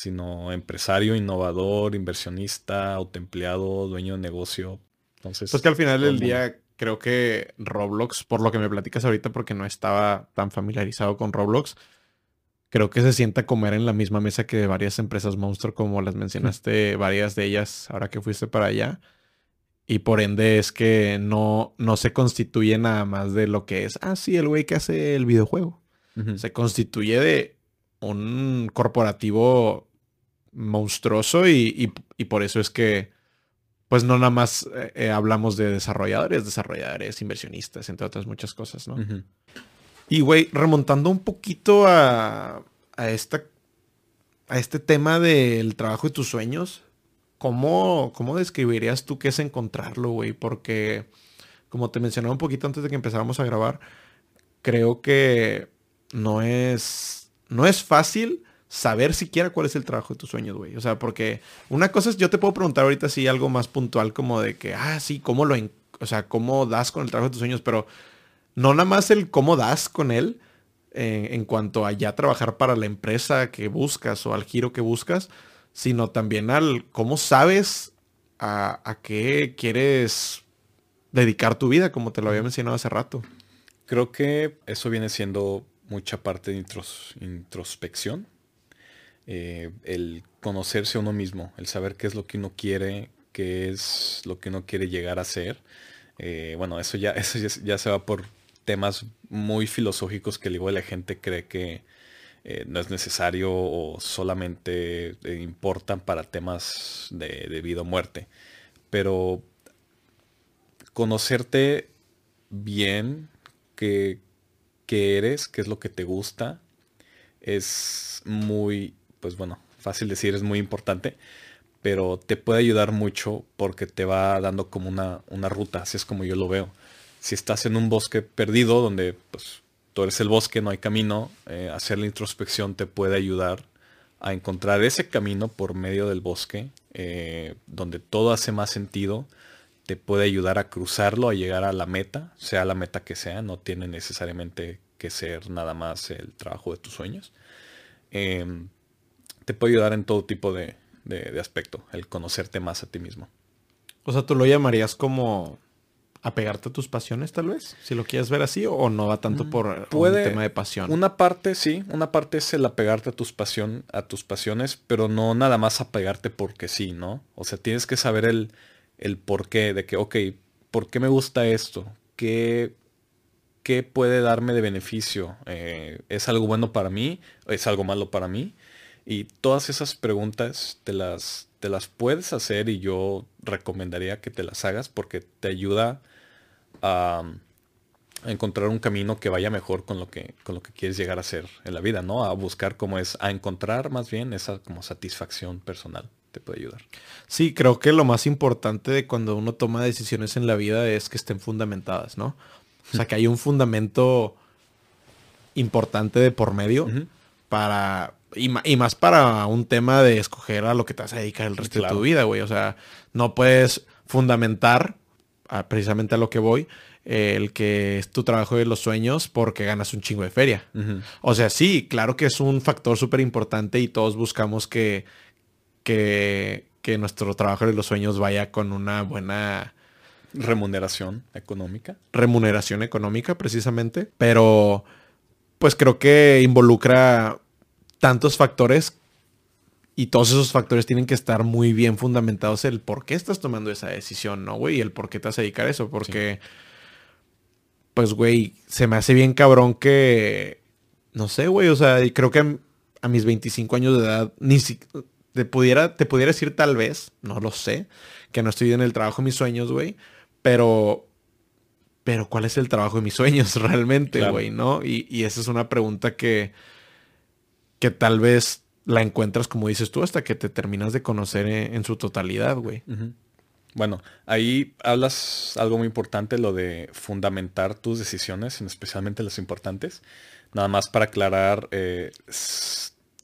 sino empresario, innovador, inversionista, autoempleado, dueño de negocio. Entonces, pues que al final del día creo que Roblox, por lo que me platicas ahorita, porque no estaba tan familiarizado con Roblox, creo que se sienta a comer en la misma mesa que varias empresas monstruo, como las mencionaste, varias de ellas ahora que fuiste para allá. Y por ende es que no, no se constituye nada más de lo que es, ah, sí, el güey que hace el videojuego. Se constituye de un corporativo monstruoso y, por eso es que, pues no nada más eh, eh, hablamos de desarrolladores, desarrolladores, inversionistas, entre otras muchas cosas, ¿no? Y, güey, remontando un poquito a, a, esta, a este tema del trabajo de tus sueños, ¿cómo, ¿cómo describirías tú qué es encontrarlo, güey? Porque, como te mencionaba un poquito antes de que empezáramos a grabar, creo que no es, no es fácil saber siquiera cuál es el trabajo de tus sueños, güey. O sea, porque una cosa es, yo te puedo preguntar ahorita si algo más puntual como de que, ah, sí, ¿cómo lo, o sea, cómo das con el trabajo de tus sueños? Pero no nada más el cómo das con él en cuanto a ya trabajar para la empresa que buscas o al giro que buscas, sino también al cómo sabes a, qué quieres dedicar tu vida, como te lo había mencionado hace rato. Creo que eso viene siendo mucha parte de introspección. Eh, el conocerse a uno mismo, el saber qué es lo que uno quiere, qué es lo que uno quiere llegar a ser. Eh, bueno, eso ya, eso ya se va por temas muy filosóficos que igual la gente cree que eh, no es necesario o solamente importan para temas de, vida o muerte. Pero conocerte bien qué, qué eres, qué es lo que te gusta, es muy, pues bueno, fácil decir, es muy importante, pero te puede ayudar mucho porque te va dando como una, una ruta, así es como yo lo veo si estás en un bosque perdido donde pues, tú eres el bosque, no hay camino, eh, hacer la introspección te puede ayudar a encontrar ese camino por medio del bosque, eh, donde todo hace más sentido, te puede ayudar a cruzarlo, a llegar a la meta, sea la meta que sea, no tiene necesariamente que ser nada más el trabajo de tus sueños. Em, te puede ayudar en todo tipo de aspecto, el conocerte más a ti mismo. O sea, tú lo llamarías como apegarte a tus pasiones, tal vez, si lo quieres ver así, o no va tanto mm, por un tema de pasión. Una parte, sí, una parte es el apegarte a tus pasión, a tus pasiones, pero no nada más apegarte porque sí, ¿no? O sea, tienes que saber el, el por qué, de que, ok, ¿por qué me gusta esto? ¿Qué, qué puede darme de beneficio? Eh, ¿Es algo bueno para mí? ¿Es algo malo para mí? Y todas esas preguntas te las, te las puedes hacer y yo recomendaría que te las hagas porque te ayuda a, encontrar un camino que vaya mejor con lo que, con lo que quieres llegar a ser en la vida, ¿no? A buscar cómo es, a encontrar más bien esa como satisfacción personal te puede ayudar. Sí, creo que lo más importante de cuando uno toma decisiones en la vida es que estén fundamentadas, ¿no? O sea, que hay un fundamento importante de por medio para... Y, más para un tema de escoger a lo que te vas a dedicar el resto de tu vida, güey. O sea, no puedes fundamentar, precisamente a lo que voy, el que es tu trabajo de los sueños porque ganas un chingo de feria. O sea, sí, claro que es un factor súper importante y todos buscamos que, que, que nuestro trabajo de los sueños vaya con una buena remuneración económica. Remuneración económica, precisamente. Pero, pues creo que involucra tantos factores y todos esos factores tienen que estar muy bien fundamentados el por qué estás tomando esa decisión, ¿no, güey? Y el por qué te vas a dedicar a eso. Porque, pues, güey, se me hace bien cabrón que, no sé, güey, o sea, creo que a mis 25 años de edad, ni siquiera te pudiera, te pudiera decir tal vez, no lo sé, que no estoy en el trabajo de mis sueños, güey, pero, pero ¿cuál es el trabajo de mis sueños realmente, güey, no? Y, esa es una pregunta que, que tal vez la encuentras, como dices tú, hasta que te terminas de conocer en, su totalidad, güey. Bueno, ahí hablas algo muy importante, lo de fundamentar tus decisiones, especialmente las importantes. Nada más para aclarar, eh,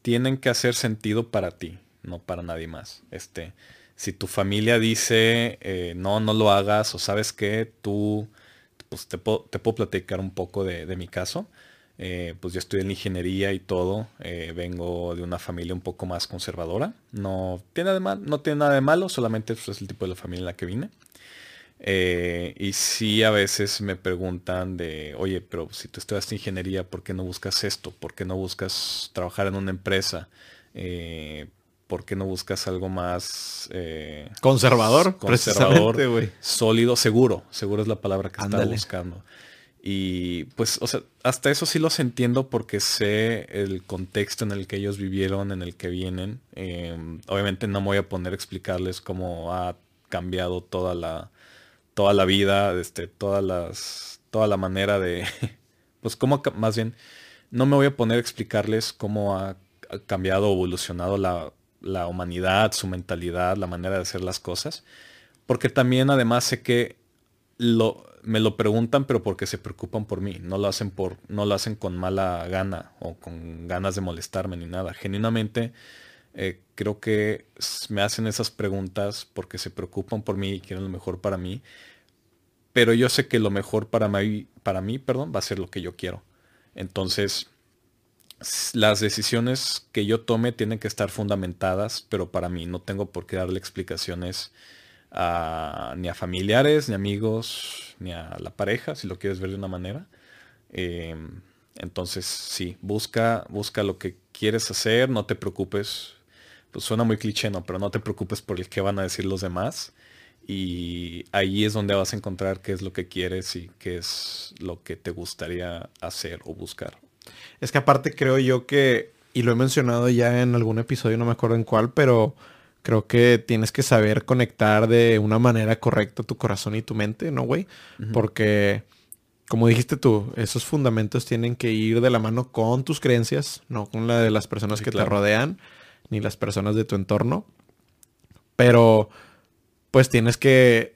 tienen que hacer sentido para ti no para nadie más. Este, si tu familia dice, eh, no, no lo hagas, o sabes que tú, pues te puedo, platicar un poco de, mi caso. Eh, pues yo estudié en ingeniería y todo. Eh, vengo de una familia un poco más conservadora. No tiene, de mal, no tiene nada de malo, solamente pues, es el tipo de la familia en la que vine. y sí a veces me preguntan de, oye, pero si tú estudiaste ingeniería, ¿por qué no buscas esto? ¿Por qué no buscas trabajar en una empresa? ¿por qué no buscas algo más eh, conservador? Conservador, sólido, seguro. Seguro es la palabra que estaba buscando. Y pues, o sea, hasta eso sí los entiendo porque sé el contexto en el que ellos vivieron, en el que vienen. Em, obviamente no me voy a poner a explicarles cómo ha cambiado toda la, toda la vida, este, todas las, toda la manera de, pues cómo, más bien, no me voy a poner a explicarles cómo ha cambiado, evolucionado la, la humanidad, su mentalidad, la manera de hacer las cosas. Porque también además sé que lo, me lo preguntan, pero porque se preocupan por mí. No lo hacen por, no lo hacen con mala gana o con ganas de molestarme ni nada. Genuinamente eh, creo que me hacen esas preguntas porque se preocupan por mí y quieren lo mejor para mí. Pero yo sé que lo mejor para mí, para mí, perdón, va a ser lo que yo quiero. Entonces, las decisiones que yo tome tienen que estar fundamentadas, pero para mí no tengo por qué darle explicaciones ni a familiares, ni amigos, ni a la pareja, si lo quieres ver de una manera. Em, entonces, sí, busca, busca lo que quieres hacer, no te preocupes. Pues suena muy cliché, ¿no? Pero no te preocupes por el que van a decir los demás. Y ahí es donde vas a encontrar qué es lo que quieres y qué es lo que te gustaría hacer o buscar. Es que aparte creo yo que, y lo he mencionado ya en algún episodio, no me acuerdo en cuál, pero creo que tienes que saber conectar de una manera correcta tu corazón y tu mente, ¿no, güey? Porque, como dijiste tú, esos fundamentos tienen que ir de la mano con tus creencias, no con la de las personas que te rodean, ni las personas de tu entorno. Pero, pues tienes que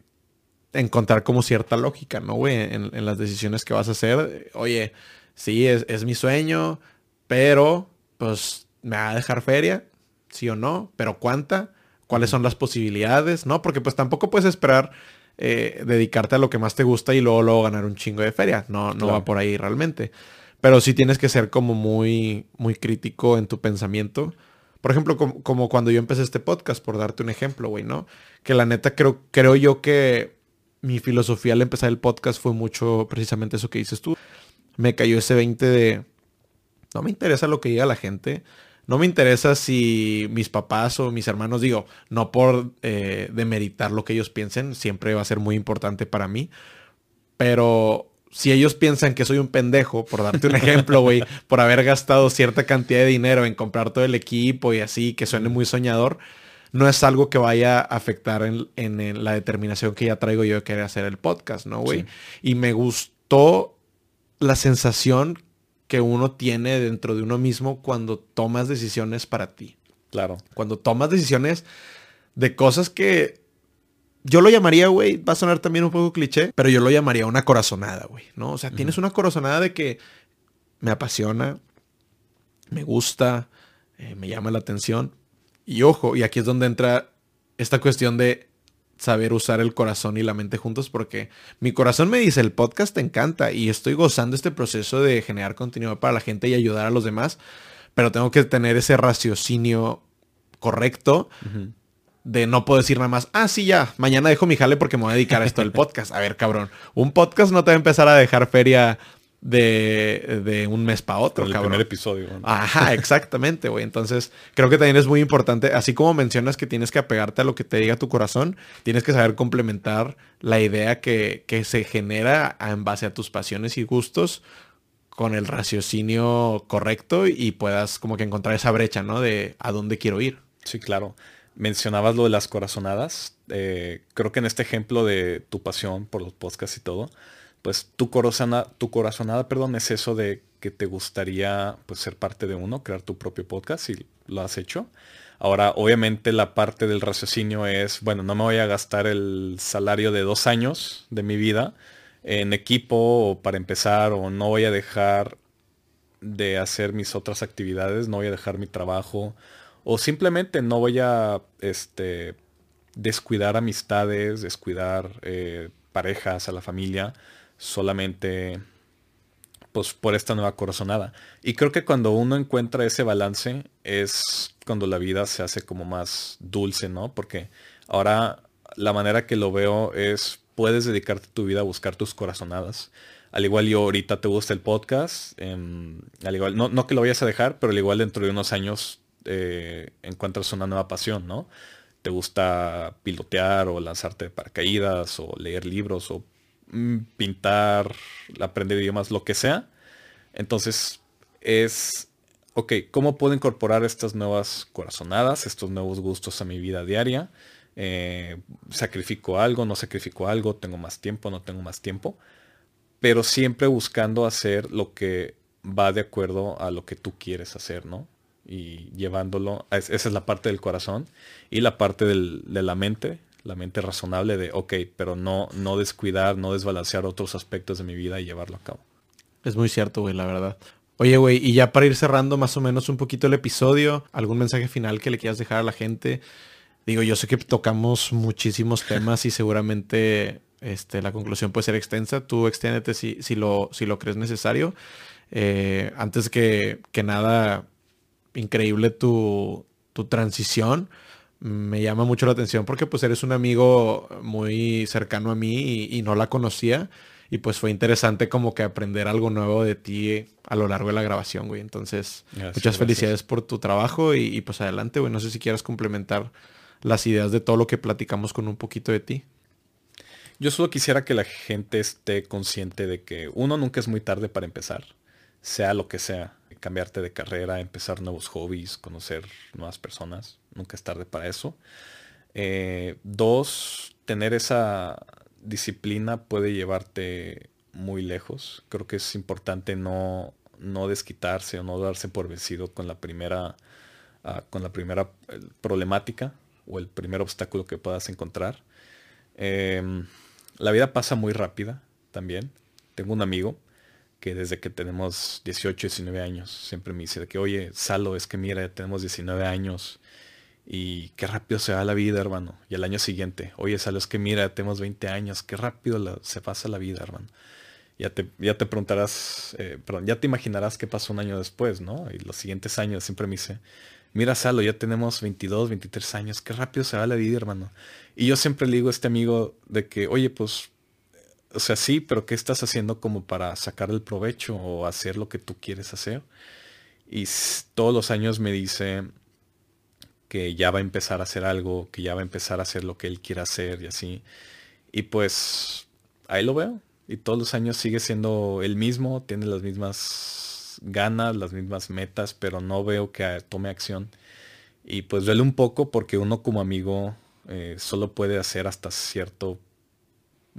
encontrar como cierta lógica, ¿no, güey? En, en las decisiones que vas a hacer. Oye, sí, es, mi sueño, pero pues me va a dejar feria, sí o no, pero cuánta, cuáles son las posibilidades, ¿no? Porque pues tampoco puedes esperar eh, dedicarte a lo que más te gusta y luego, luego ganar un chingo de feria, no, no va por ahí realmente. Pero sí tienes que ser como muy, muy crítico en tu pensamiento. Por ejemplo, como, como cuando yo empecé este podcast, por darte un ejemplo, güey, ¿no? Que la neta creo, creo yo que mi filosofía al empezar el podcast fue mucho precisamente eso que dices tú me cayó ese 20 de, no me interesa lo que diga la gente, No me interesa si mis papás o mis hermanos, digo, no por eh, demeritar lo que ellos piensen, siempre va a ser muy importante para mí. Pero si ellos piensan que soy un pendejo, por darte un ejemplo, güey, por haber gastado cierta cantidad de dinero en comprar todo el equipo y así, que suene muy soñador, no es algo que vaya a afectar en, la determinación que ya traigo yo de querer hacer el podcast, ¿no, güey? Y me gustó la sensación que uno tiene dentro de uno mismo cuando tomas decisiones para ti. Claro. Cuando tomas decisiones de cosas que yo lo llamaría, güey, va a sonar también un poco cliché, pero yo lo llamaría una corazonada, güey, ¿no? O sea, tienes una corazonada de que me apasiona, me gusta, eh, me llama la atención. Y ojo, y aquí es donde entra esta cuestión de saber usar el corazón y la mente juntos porque mi corazón me dice, el podcast te encanta y estoy gozando este proceso de generar contenido para la gente y ayudar a los demás, pero tengo que tener ese raciocinio correcto de no puedo decir nada más, ah, sí, ya, mañana dejo mi jale porque me voy a dedicar a esto del podcast. A ver, cabrón, un podcast no te va a empezar a dejar feria de, un mes para otro, el primer episodio. Ajá, exactamente, güey. Entonces, creo que también es muy importante, así como mencionas que tienes que apegarte a lo que te diga tu corazón, tienes que saber complementar la idea que, que se genera en base a tus pasiones y gustos con el raciocinio correcto y puedas como que encontrar esa brecha, ¿no? De a dónde quiero ir. Sí, claro mencionabas lo de las corazonadas. Eh, creo que en este ejemplo de tu pasión por los podcasts y todo, pues tu, corazonada, tu corazonada, perdón, es eso de que te gustaría pues, ser parte de uno, crear tu propio podcast y lo has hecho. Ahora, obviamente la parte del raciocinio es, bueno, no me voy a gastar el salario de dos años de mi vida en equipo o para empezar, o no voy a dejar de hacer mis otras actividades, no voy a dejar mi trabajo, o simplemente no voy a este, descuidar amistades, descuidar eh, parejas, a la familia, solamente pues por esta nueva corazonada. Y creo que cuando uno encuentra ese balance es cuando la vida se hace como más dulce, ¿no? Porque ahora la manera que lo veo es puedes dedicarte tu vida a buscar tus corazonadas. Al igual yo ahorita te gusta el podcast, em, al igual, no, no que lo vayas a dejar, pero al igual dentro de unos años eh, encuentras una nueva pasión, ¿no? Te gusta pilotear o lanzarte de paracaídas o leer libros o pintar, aprender idiomas, lo que sea. Entonces es, ok, ¿cómo puedo incorporar estas nuevas corazonadas, estos nuevos gustos a mi vida diaria? Eh, sacrifico algo, no sacrifico algo, tengo más tiempo, no tengo más tiempo, pero siempre buscando hacer lo que va de acuerdo a lo que tú quieres hacer, ¿no? y llevándolo, esa es la parte del corazón y la parte de la mente, la mente razonable de, ok, pero no, no descuidar, no desbalancear otros aspectos de mi vida y llevarlo a cabo. Es muy cierto, güey, la verdad. Oye, güey, y ya para ir cerrando más o menos un poquito el episodio, ¿algún mensaje final que le quieras dejar a la gente? Digo, yo sé que tocamos muchísimos temas y seguramente este, la conclusión puede ser extensa. Tú extiéndete si, si, lo, si lo crees necesario. Eh, antes que, que nada, increíble tu, transición. Me llama mucho la atención porque pues eres un amigo muy cercano a mí y, no la conocía. Y pues fue interesante como que aprender algo nuevo de ti a lo largo de la grabación, güey. Entonces, muchas felicidades por tu trabajo y, y, pues adelante, güey. No sé si quieras complementar las ideas de todo lo que platicamos con un poquito de ti. Yo solo quisiera que la gente esté consciente de que uno nunca es muy tarde para empezar, sea lo que sea cambiarte de carrera, empezar nuevos hobbies, conocer nuevas personas. Nunca es tarde para eso. Eh, dos, tener esa disciplina puede llevarte muy lejos. Creo que es importante no, no desquitarse o no darse por vencido con la primera, ah, con la primera problemática o el primer obstáculo que puedas encontrar. Em, la vida pasa muy rápida también. Tengo un amigo que desde que tenemos 18, 19 años, siempre me dice que, oye, Salo, es que mira, tenemos 19 años y qué rápido se va la vida, hermano. Y el año siguiente, oye, Salo, es que mira, tenemos 20 años, qué rápido se pasa la vida, hermano. Ya te, ya te preguntarás, eh, perdón, ya te imaginarás qué pasó un año después, ¿no? Y los siguientes años siempre me dice, mira, Salo, ya tenemos 22, 23 años, qué rápido se va la vida, hermano. Y yo siempre le digo a este amigo de que, oye, pues o sea, sí, pero ¿qué estás haciendo como para sacar el provecho o hacer lo que tú quieres hacer? Y todos los años me dice que ya va a empezar a hacer algo, que ya va a empezar a hacer lo que él quiera hacer y así. Y pues ahí lo veo. Y todos los años sigue siendo el mismo, tiene las mismas ganas, las mismas metas, pero no veo que tome acción. Y pues duele un poco porque uno como amigo eh, solo puede hacer hasta cierto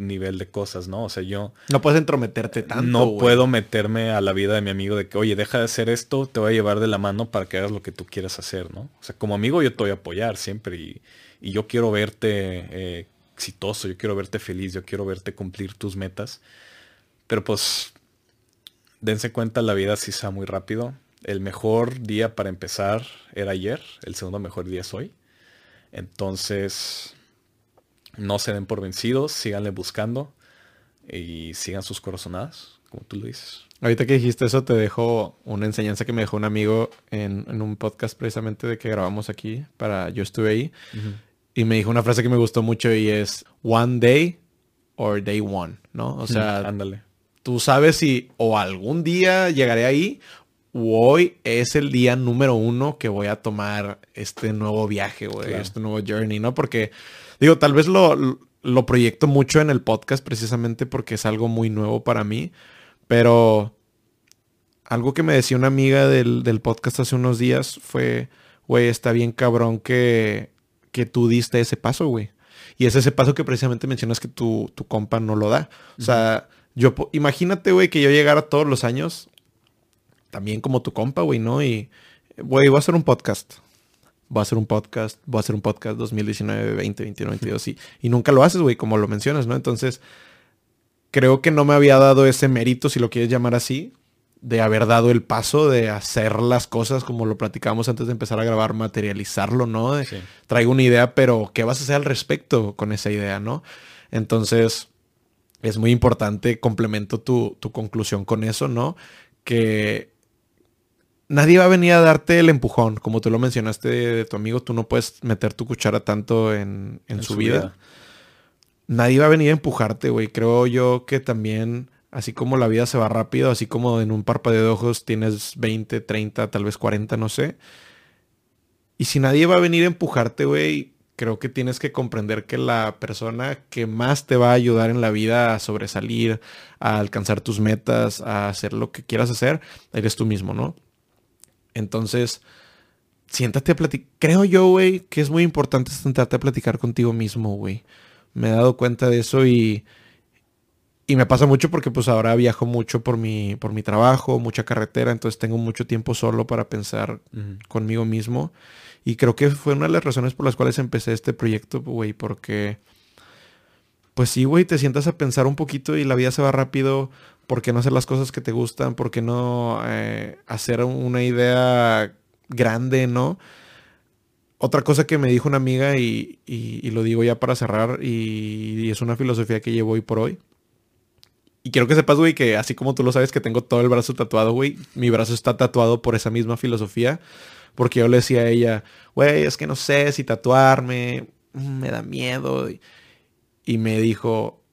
nivel de cosas, ¿no? O sea, yo... No puedes entrometerte tanto. No puedo meterme a la vida de mi amigo de que, oye, deja de hacer esto, te voy a llevar de la mano para que hagas lo que tú quieras hacer, ¿no? O sea, como amigo yo te voy a apoyar siempre y, yo quiero verte eh, exitoso, yo quiero verte feliz, yo quiero verte cumplir tus metas. Pero pues, dense cuenta, la vida sí está muy rápido. El mejor día para empezar era ayer, el segundo mejor día es hoy. Entonces, no se den por vencidos, síganle buscando y sigan sus corazonadas, como tú lo dices. Ahorita que dijiste eso, te dejo una enseñanza que me dejó un amigo en, un podcast precisamente de que grabamos aquí para Yo estuve ahí. Y me dijo una frase que me gustó mucho y es One day or day one, ¿no? O sea, ándale. Tú sabes si o algún día llegaré ahí o hoy es el día número uno que voy a tomar este nuevo viaje, güey, este nuevo journey, ¿no? Porque Digo, tal vez lo, lo proyecto mucho en el podcast precisamente porque es algo muy nuevo para mí, pero algo que me decía una amiga del, podcast hace unos días fue, güey, está bien cabrón que, que tú diste ese paso, güey. Y es ese paso que precisamente mencionas que tu, tu compa no lo da. O sea, yo, imagínate, güey, que yo llegara todos los años, también como tu compa, güey, ¿no? Y, güey, voy a hacer un podcast voy a hacer un podcast, voy a hacer un podcast 2019, 20, 21, 22 y, y nunca lo haces, güey, como lo mencionas, ¿no? Entonces, creo que no me había dado ese mérito, si lo quieres llamar así, de haber dado el paso de hacer las cosas como lo platicamos antes de empezar a grabar, materializarlo, ¿no? Traigo una idea, pero ¿qué vas a hacer al respecto con esa idea, ¿no? Entonces, es muy importante, complemento tu, tu conclusión con eso, ¿no? Que nadie va a venir a darte el empujón. Como tú lo mencionaste de, tu amigo, tú no puedes meter tu cuchara tanto en, su, vida. Nadie va a venir a empujarte, güey. Creo yo que también, así como la vida se va rápido, así como en un parpadeo de ojos tienes 20, 30, tal vez 40, no sé. Y si nadie va a venir a empujarte, güey, creo que tienes que comprender que la persona que más te va a ayudar en la vida a sobresalir, a alcanzar tus metas, a hacer lo que quieras hacer, eres tú mismo, ¿no? Entonces, siéntate a platicar. Creo yo, güey, que es muy importante sentarte a platicar contigo mismo, güey. Me he dado cuenta de eso y, y me pasa mucho porque pues ahora viajo mucho por mi, por mi trabajo, mucha carretera, entonces tengo mucho tiempo solo para pensar conmigo mismo. Y creo que fue una de las razones por las cuales empecé este proyecto, güey, porque... Pues sí, güey, te sientas a pensar un poquito y la vida se va rápido. ¿Por qué no hacer las cosas que te gustan? ¿Por qué no eh, hacer una idea grande, no? Otra cosa que me dijo una amiga y, lo digo ya para cerrar y, es una filosofía que llevo hoy por hoy. Y quiero que sepas, güey, que así como tú lo sabes que tengo todo el brazo tatuado, güey, mi brazo está tatuado por esa misma filosofía. Porque yo le decía a ella, güey, es que no sé si tatuarme, mm, me da miedo. Y me dijo,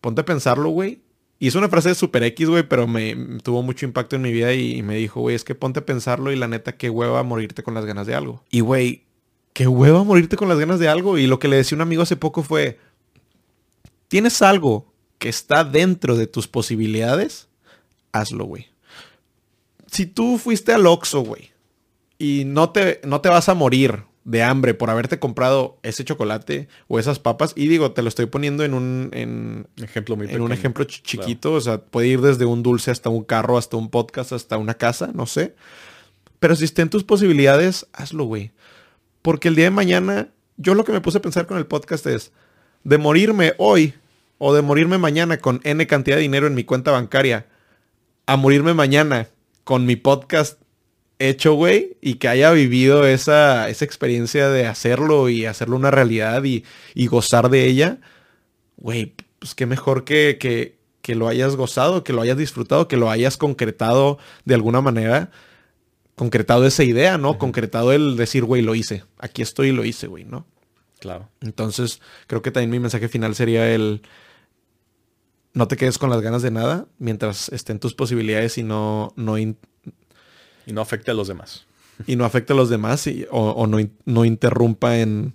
ponte a pensarlo, güey, y es una frase de Super X, güey, pero me, tuvo mucho impacto en mi vida y, me dijo, güey, es que ponte a pensarlo y la neta, qué hueva morirte con las ganas de algo. Y, güey, qué hueva morirte con las ganas de algo. Y lo que le decía un amigo hace poco fue, tienes algo que está dentro de tus posibilidades, hazlo, güey. Si tú fuiste al Oxxo, güey, y no te, no te vas a morir de hambre por haberte comprado ese chocolate o esas papas. Y digo, te lo estoy poniendo en un, ejemplo, muy en un ejemplo chiquito. O sea, puede ir desde un dulce hasta un carro, hasta un podcast, hasta una casa, no sé. Pero si estén tus posibilidades, hazlo, güey. Porque el día de mañana, yo lo que me puse a pensar con el podcast es, de morirme hoy o de morirme mañana con N cantidad de dinero en mi cuenta bancaria, a morirme mañana con mi podcast hecho, güey, y que haya vivido esa, esa experiencia de hacerlo y hacerlo una realidad y, gozar de ella, güey, pues qué mejor que, que, que, lo hayas gozado, que lo hayas disfrutado, que lo hayas concretado de alguna manera, concretado esa idea, ¿no? Concretado el decir, güey, lo hice, aquí estoy y lo hice, güey, ¿no? Claro. Entonces, creo que también mi mensaje final sería el... No te quedes con las ganas de nada mientras estén tus posibilidades y no, no, Y no afecte a los demás. Y no afecte a los demás y, o, no, no interrumpa en,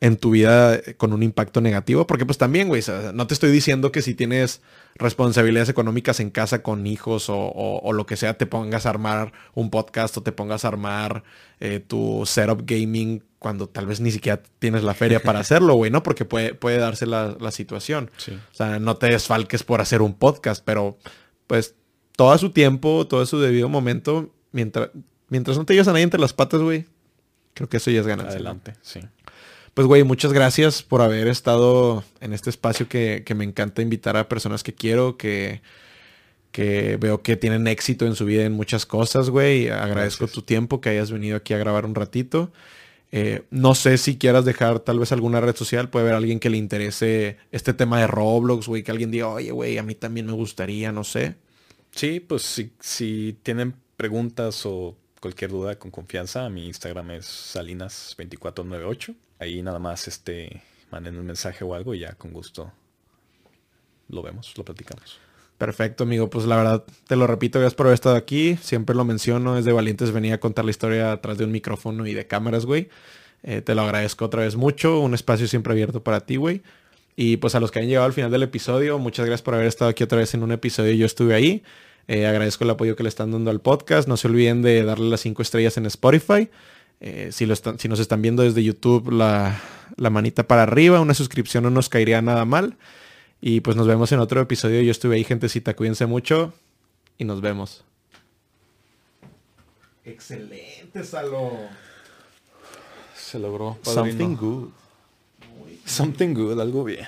en tu vida con un impacto negativo. Porque pues también, güey, no te estoy diciendo que si tienes responsabilidades económicas en casa con hijos o, lo que sea, te pongas a armar un podcast o te pongas a armar eh, tu setup gaming cuando tal vez ni siquiera tienes la feria para hacerlo, güey, ¿no? Porque puede, puede darse la, situación. O sea, no te desfalques por hacer un podcast, pero pues todo su tiempo, todo su debido momento, mientras, mientras no te llevas a nadie entre las patas, güey, creo que eso ya es ganancia. Adelante, sí. Pues, güey, muchas gracias por haber estado en este espacio que, me encanta invitar a personas que quiero, que, que veo que tienen éxito en su vida en muchas cosas, güey. Agradezco tu tiempo, que hayas venido aquí a grabar un ratito. Eh, no sé si quieras dejar tal vez alguna red social. Puede haber alguien que le interese este tema de Roblox, güey. Que alguien diga, oye, güey, a mí también me gustaría, no sé. Sí, pues si, si tienen preguntas o cualquier duda con confianza, mi Instagram es salinas2498 ahí nada más este manden un mensaje o algo y ya con gusto lo vemos, lo platicamos. Perfecto, amigo. Pues la verdad, te lo repito, gracias por haber estado aquí. Siempre lo menciono, es de valientes venir a contar la historia atrás de un micrófono y de cámaras, güey. Eh, te lo agradezco otra vez mucho. Un espacio siempre abierto para ti, güey. Y pues a los que han llegado al final del episodio, muchas gracias por haber estado aquí otra vez en un episodio. Yo estuve ahí. Eh, agradezco el apoyo que le están dando al podcast. No se olviden de darle las cinco estrellas en Spotify. Eh, si, lo están, si nos están viendo desde YouTube, la, la manita para arriba, una suscripción no nos caería nada mal. Y pues nos vemos en otro episodio. Yo estuve ahí, gentecita. Cuídense mucho y nos vemos. Excelente, Salo. Se logró. Something good. Something good, algo bien.